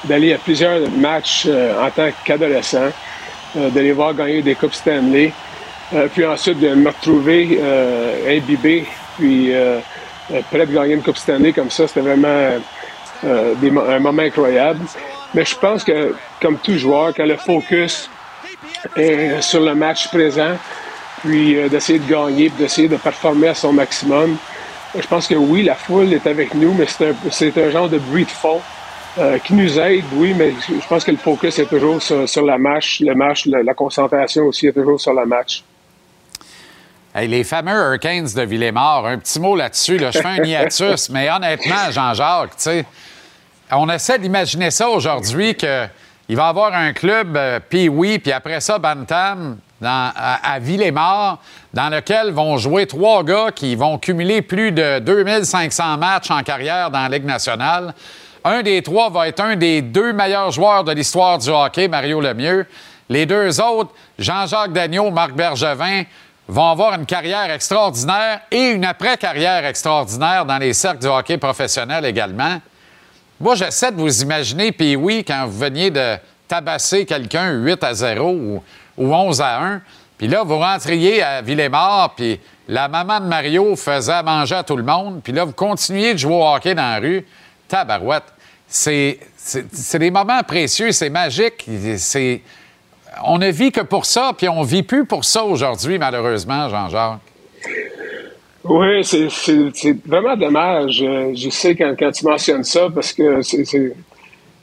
d'aller à plusieurs matchs en tant qu'adolescent, d'aller voir gagner des Coupes Stanley, puis ensuite de me retrouver imbibé, puis prêt de gagner une Coupe Stanley comme ça, c'était vraiment un moment incroyable. Mais je pense que, comme tout joueur, quand le focus est sur le match présent, puis euh, d'essayer de gagner, puis d'essayer de performer à son maximum, je pense que oui, la foule est avec nous, mais c'est un, c'est un genre de bruit de fond euh, qui nous aide, oui, mais je pense que le focus est toujours sur, sur la match, le match, la, la concentration aussi est toujours sur le match. Hey, les fameux Hurricanes de Villemort, un petit mot là-dessus. Là. Je fais un hiatus, mais honnêtement, Jean-Jacques, tu sais, on essaie d'imaginer ça aujourd'hui qu'il va y avoir un club euh, puis oui, puis après ça, Bantam, à, à Villemort, dans lequel vont jouer trois gars qui vont cumuler plus de 2500 matchs en carrière dans la Ligue nationale. Un des trois va être un des deux meilleurs joueurs de l'histoire du hockey, Mario Lemieux. Les deux autres, Jean-Jacques Dagneau, Marc Bergevin, vont avoir une carrière extraordinaire et une après-carrière extraordinaire dans les cercles du hockey professionnel également. Moi, j'essaie de vous imaginer, puis oui, quand vous veniez de tabasser quelqu'un 8 à 0 ou, ou 11 à 1, puis là, vous rentriez à Villemort, puis la maman de Mario faisait manger à tout le monde, puis là, vous continuiez de jouer au hockey dans la rue. Tabarouette. C'est, des moments précieux, c'est magique. On ne vit que pour ça, puis on vit plus pour ça aujourd'hui, malheureusement, Jean-Jacques. Oui, c'est- vraiment dommage. Euh, Je sais quand, quand tu mentionnes ça, parce que c'est-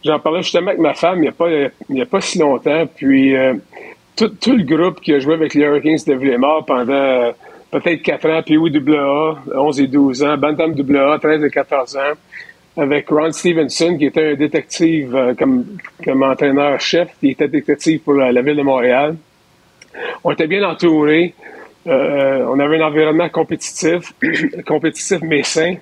j'en parlais justement avec ma femme il n'y a, pas- a pas si longtemps. Puis euh, tout, le groupe qui a joué avec les Hurricanes de Villemort pendant euh, peut-être 4 ans, puis AA, 11 et 12 ans, Bantam AA, 13 et 14 ans, avec Ron Stevenson, qui était un détective comme, comme entraîneur-chef, qui était détective pour la, la ville de Montréal. On était bien entourés. Euh, on avait un environnement compétitif, compétitif mais sain.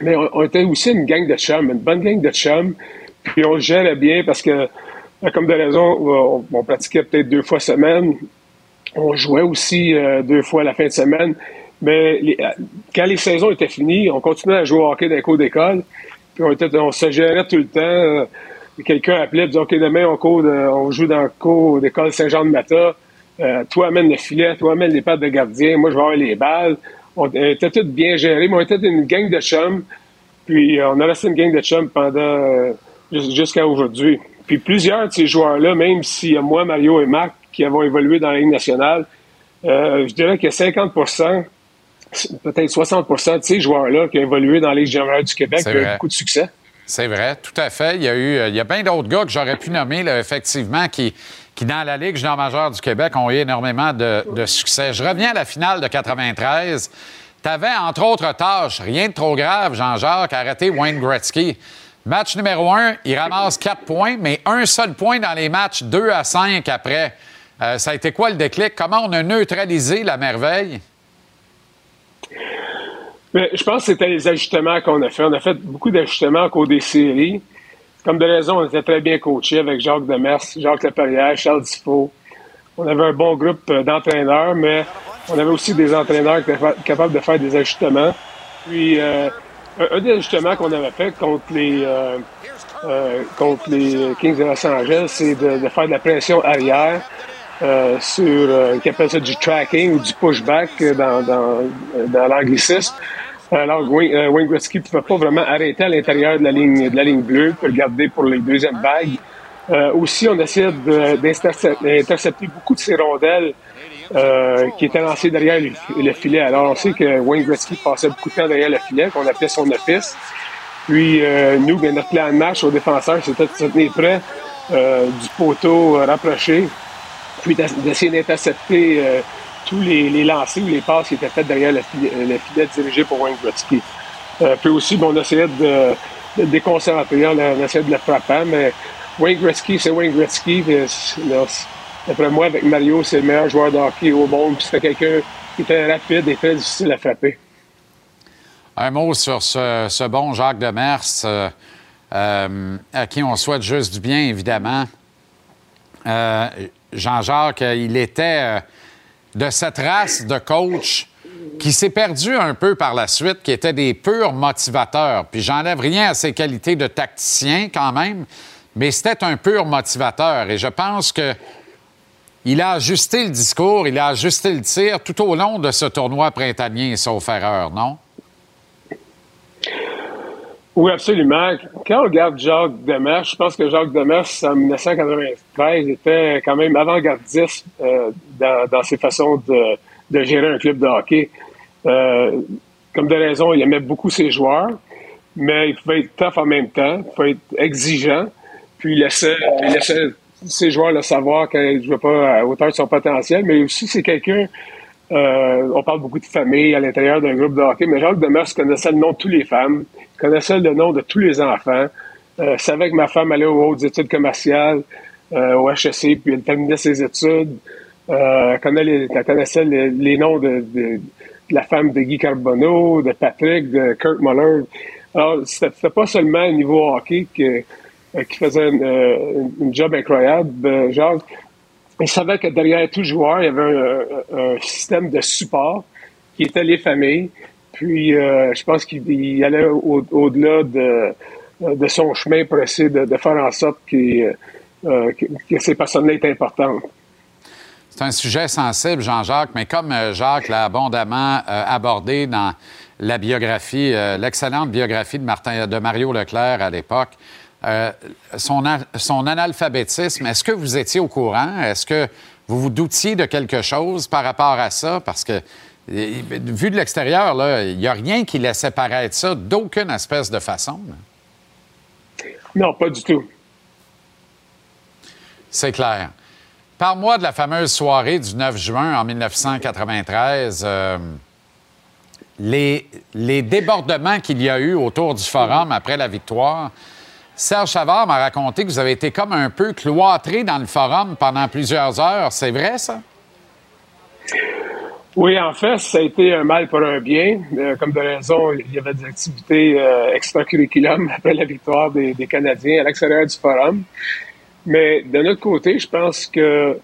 Mais on, était aussi une gang de chums, une bonne gang de chums. Puis on gérait bien parce que, euh, comme de raison, on, pratiquait peut-être deux fois semaine. On jouait aussi euh, deux fois la fin de semaine. Mais quand les saisons étaient finies, on continuait à jouer au hockey dans les cours d'école. Puis on, était, on se gérait tout le temps. Quelqu'un appelait, disait, OK, demain, on, on joue dans le cours d'école Saint-Jean-de-Mata. Euh, toi amène le filet, toi amène les pattes de gardien, moi je vais avoir les balles. On était tous bien gérés, mais on était une gang de chums. Puis euh, on a resté une gang de chums pendant euh, jus- jusqu'à aujourd'hui. Puis plusieurs de ces joueurs-là, même si euh, moi, Mario et Marc, qui avons évolué dans la Ligue nationale, euh, je dirais que 50% peut-être 60% de ces joueurs-là qui ont évolué dans la Ligue générale du Québec ont eu beaucoup de succès. C'est vrai, tout à fait. Il y a eu, euh, il y a bien d'autres gars que j'aurais pu nommer, là, effectivement, qui, dans la Ligue junior majeure du Québec, ont eu énormément de, succès. Je reviens à la finale de 93. Tu avais, entre autres tâches, rien de trop grave, Jean-Jacques, arrêter Wayne Gretzky. Match numéro un, il ramasse quatre points, mais un seul point dans les matchs 2 à 5 après. Euh, ça a été quoi le déclic? Comment on a neutralisé la merveille? Je pense que c'était les ajustements qu'on a fait. On a fait beaucoup d'ajustements au cours des séries. Comme de raison, on était très bien coachés avec Jacques Demers, Jacques Laperrière, Charles Tifo. On avait un bon groupe euh, d'entraîneurs, mais on avait aussi des entraîneurs qui capables de faire des ajustements. Puis, euh, un, des ajustements qu'on avait fait contre les, euh, euh, contre les Kings de Los Angeles, c'est de, de faire de la pression arrière euh, sur, euh, qu'ils appellent ça du tracking ou du pushback dans, dans, dans l'anglicisme. Alors, Wayne, euh, Gretzky ne pouvait pas vraiment arrêter à l'intérieur de la ligne de la ligne bleue pour le garder pour les deuxièmes vagues. Euh, aussi, on essayait de- d'intercepter beaucoup de ces rondelles euh, qui était lancé derrière le, le filet. Alors, on sait que Wayne Gretzky passait beaucoup de temps derrière le filet, qu'on appelait son office. Puis, euh, nous, ben, notre plan de match aux défenseurs, c'était de se tenir près euh, du poteau euh, rapproché, puis d'ess- d'essayer d'intercepter tous les, les lancers ou les passes qui étaient faites derrière le filet, le filet dirigé pour Wayne Gretzky. Euh, puis aussi, ben, on essayait de, de déconcentrer, on, on essayait de le frapper, mais Wayne Gretzky, c'est Wayne Gretzky. D'après moi, avec Mario, c'est le meilleur joueur de hockey au monde. puis C'était quelqu'un qui était rapide et très difficile à frapper. Un mot sur ce, bon Jacques Demers, euh, euh, à qui on souhaite juste du bien, évidemment. Euh, Jean-Jacques, il était de cette race de coach qui s'est perdu un peu par la suite, qui était des purs motivateurs. Puis j'enlève rien à ses qualités de tacticien quand même, mais c'était un pur motivateur. Et je pense que il a ajusté le discours, il a ajusté le tir tout au long de ce tournoi printanier, sauf erreur, non? Oui, absolument. Quand on regarde Jacques Demers, je pense que Jacques Demers, en 1993, était quand même avant-gardiste euh, dans, dans ses façons de, de gérer un club de hockey. Euh, comme de raison, il aimait beaucoup ses joueurs, mais il pouvait être tough en même temps, il pouvait être exigeant, puis il laissait, il laissait ses joueurs le savoir quand ils ne jouaient pas à hauteur de son potentiel, mais aussi c'est quelqu'un euh, on parle beaucoup de famille à l'intérieur d'un groupe de hockey, mais Jacques Demers connaissait le nom de toutes les femmes, connaissait le nom de tous les enfants, euh, savait que ma femme allait aux hautes études commerciales, euh, au HEC, puis elle terminait ses études. Euh, elle, connaissait les, noms de, la femme de Guy Carbonneau, de Patrick, de Kurt Muller. Alors, c'était pas seulement au niveau hockey euh, qui faisait une, job incroyable. Jacques, il savait que derrière tout joueur, il y avait un système de support qui était les familles. Puis, euh, je pense qu'il il allait au- au-delà de, de son chemin pour essayer de, faire en sorte euh, que, ces personnes-là étaient importantes. C'est un sujet sensible, Jean-Jacques, mais comme euh, Jacques l'a abondamment abordé dans la biographie, l'excellente biographie de, Martin, de Mario Leclerc à l'époque, son, son analphabétisme, est-ce que vous étiez au courant? Est-ce que vous vous doutiez de quelque chose par rapport à ça? Parce que, euh, vu de l'extérieur, il n'y a rien qui laissait paraître ça d'aucune espèce de façon. Non, pas du tout. C'est clair. Parle-moi de la fameuse soirée du 9 juin en 1993. euh, les, les débordements qu'il y a eu autour du forum après la victoire. Serge Chavard m'a raconté que vous avez été comme un peu cloîtré dans le forum pendant plusieurs heures. C'est vrai, ça? Oui, en fait, ça a été un mal pour un bien. Euh, comme de raison, il y avait des activités euh, extracurriculum après la victoire des, des Canadiens à l'extérieur du forum. Mais de notre côté, je pense que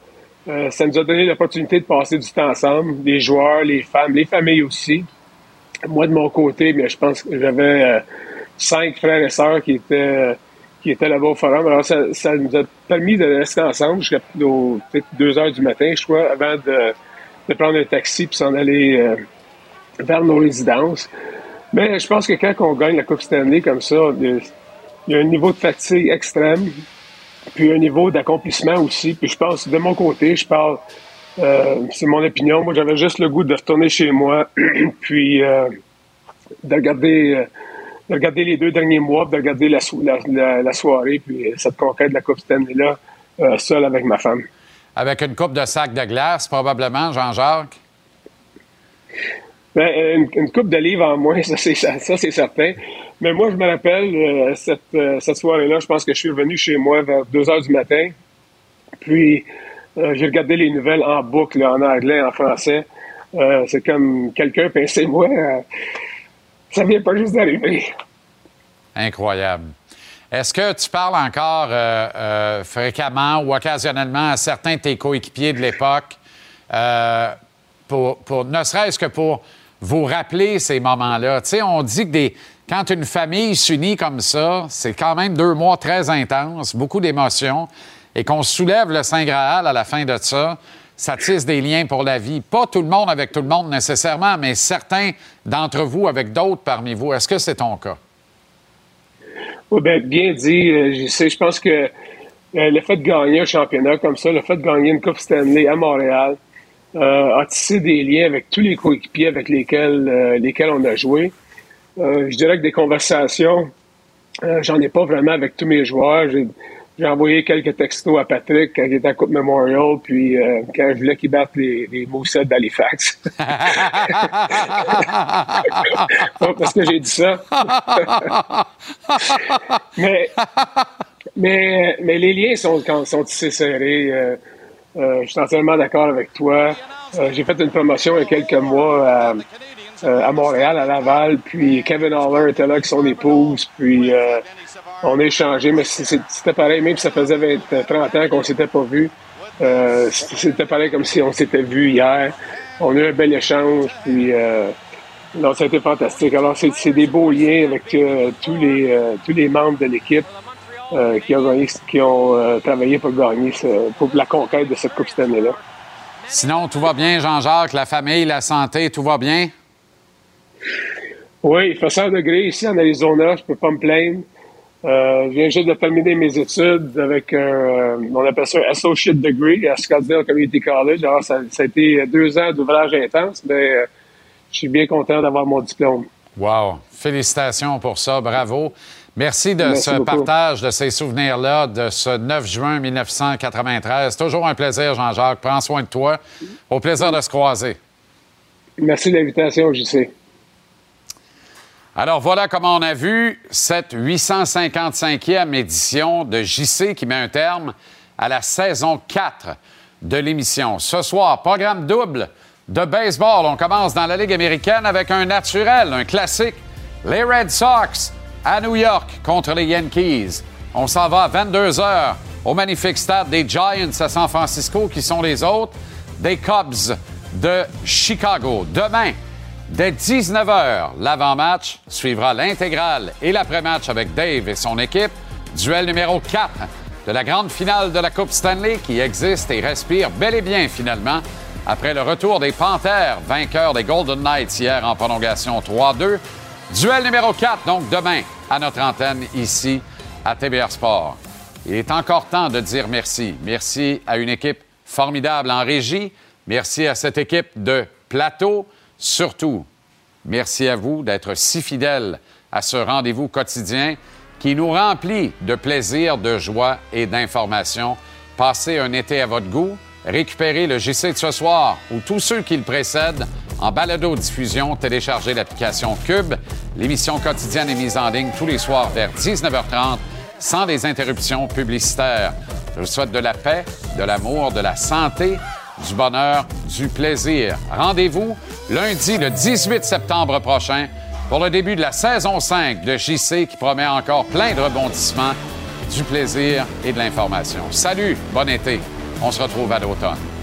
euh, ça nous a donné l'opportunité de passer du temps ensemble, les joueurs, les femmes, les familles aussi. Moi, de mon côté, bien, je pense que j'avais euh, cinq frères et sœurs qui étaient qui étaient là-bas au forum. Alors, ça, ça nous a permis de rester ensemble jusqu'à peut-être deux heures du matin, je crois, avant de, de prendre un taxi puis s'en aller euh, vers nos résidences. Mais je pense que quand on gagne la Coupe Stanley comme ça, il y a- un niveau de fatigue extrême, puis un niveau d'accomplissement aussi. Puis je pense, de mon côté, je parle, euh, c'est mon opinion. Moi, j'avais juste le goût de retourner chez moi, puis euh, de regarder, de regarder les deux derniers mois, puis de regarder la, so- la, la- la soirée, puis cette conquête de la Coupe Stanley-là, euh, seul avec ma femme. Avec une coupe de sac de glace, probablement, Jean-Jacques? Ben, euh, une, une coupe de livres en moins, ça c'est ça, ça, c'est certain. Mais moi, je me rappelle euh, cette, euh, cette soirée-là, je pense que je suis revenu chez moi vers 2 heures du matin. Puis euh, j'ai regardé les nouvelles en boucle, là, en anglais, en français. C'est comme quelqu'un pensait moi. ça vient pas juste d'arriver. Incroyable. Est-ce que tu parles encore euh, euh, fréquemment ou occasionnellement à certains de tes coéquipiers de l'époque, euh, pour, ne serait-ce que pour vous rappeler ces moments-là? Tu sais, on dit que quand une famille s'unit comme ça, c'est quand même deux mois très intenses, beaucoup d'émotions, et qu'on soulève le Saint Graal à la fin de ça, ça tisse des liens pour la vie. Pas tout le monde avec tout le monde nécessairement, mais certains d'entre vous avec d'autres parmi vous. Est-ce que c'est ton cas? Ben, bien dit. euh, Je sais, je pense que euh, le fait de gagner un championnat comme ça, le fait de gagner une Coupe Stanley à Montréal, euh, a tissé des liens avec tous les coéquipiers avec lesquels, lesquels on a joué. Je dirais que des conversations, j'en ai pas vraiment avec tous mes joueurs. J'ai envoyé quelques textos à Patrick quand il était à Coupe Memorial, puis euh, quand je voulais qu'il batte les, les Moussets d'Halifax. Pas parce que j'ai dit ça. mais, mais, mais les liens sont, sont tissés serrés. Euh, euh, je suis entièrement d'accord avec toi. Euh, j'ai fait une promotion il y a quelques mois à, euh, à Montréal, à Laval, puis Kevin Haller était là avec son épouse, puis euh, on a échangé, mais c'était pareil, même si ça faisait 20, 30 ans qu'on s'était pas vu. euh, c'était pareil comme si on s'était vu hier. On a eu un bel échange, puis euh, non, ça a été fantastique. Alors, c'est des beaux liens avec euh, tous, les, euh, tous les membres de l'équipe euh, qui ont, gagné, qui ont euh, travaillé pour gagner, ce- pour la conquête de cette Coupe cette année-là. Sinon, tout va bien, Jean-Jacques, la famille, la santé, tout va bien? Oui, il fait 100 degrés ici en Arizona, je peux pas me plaindre. Euh, je viens juste de terminer mes études avec un, euh, on appelle ça un Associate Degree à Scottsdale Community College. Alors, ça, ça a été deux ans d'ouvrage intense, mais euh, je suis bien content d'avoir mon diplôme. Wow! Félicitations pour ça, bravo. Merci de Merci ce beaucoup. partage de ces souvenirs-là de ce 9 juin 1993. Toujours un plaisir, Jean-Jacques. Prends soin de toi. Au plaisir de se croiser. Merci de l'invitation, JC. Alors voilà comment on a vu cette 855e édition de JC qui met un terme à la saison 4 de l'émission. Ce soir, programme double de baseball. On commence dans la Ligue américaine avec un naturel, un classique. Les Red Sox à New York contre les Yankees. On s'en va à 22 heures au magnifique stade des Giants à San Francisco qui sont les autres des Cubs de Chicago. Demain, Dès 19h, l'avant-match suivra l'intégrale et l'après-match avec Dave et son équipe. Duel numéro 4 de la grande finale de la Coupe Stanley qui existe et respire bel et bien finalement après le retour des Panthers, vainqueurs des Golden Knights hier en prolongation 3-2. Duel numéro 4, donc demain, à notre antenne ici à TBR Sport. Il est encore temps de dire merci. Merci à une équipe formidable en régie. Merci à cette équipe de plateau. Surtout, merci à vous d'être si fidèles à ce rendez-vous quotidien qui nous remplit de plaisir, de joie et d'information. Passez un été à votre goût. Récupérez le JC de ce soir ou tous ceux qui le précèdent en balado-diffusion. Téléchargez l'application Cube. L'émission quotidienne est mise en ligne tous les soirs vers 19h30 sans des interruptions publicitaires. Je vous souhaite de la paix, de l'amour, de la santé, du bonheur, du plaisir. Rendez-vous lundi le 18 septembre prochain pour le début de la saison 5 de JC qui promet encore plein de rebondissements, du plaisir et de l'information. Salut, bon été. On se retrouve à l'automne.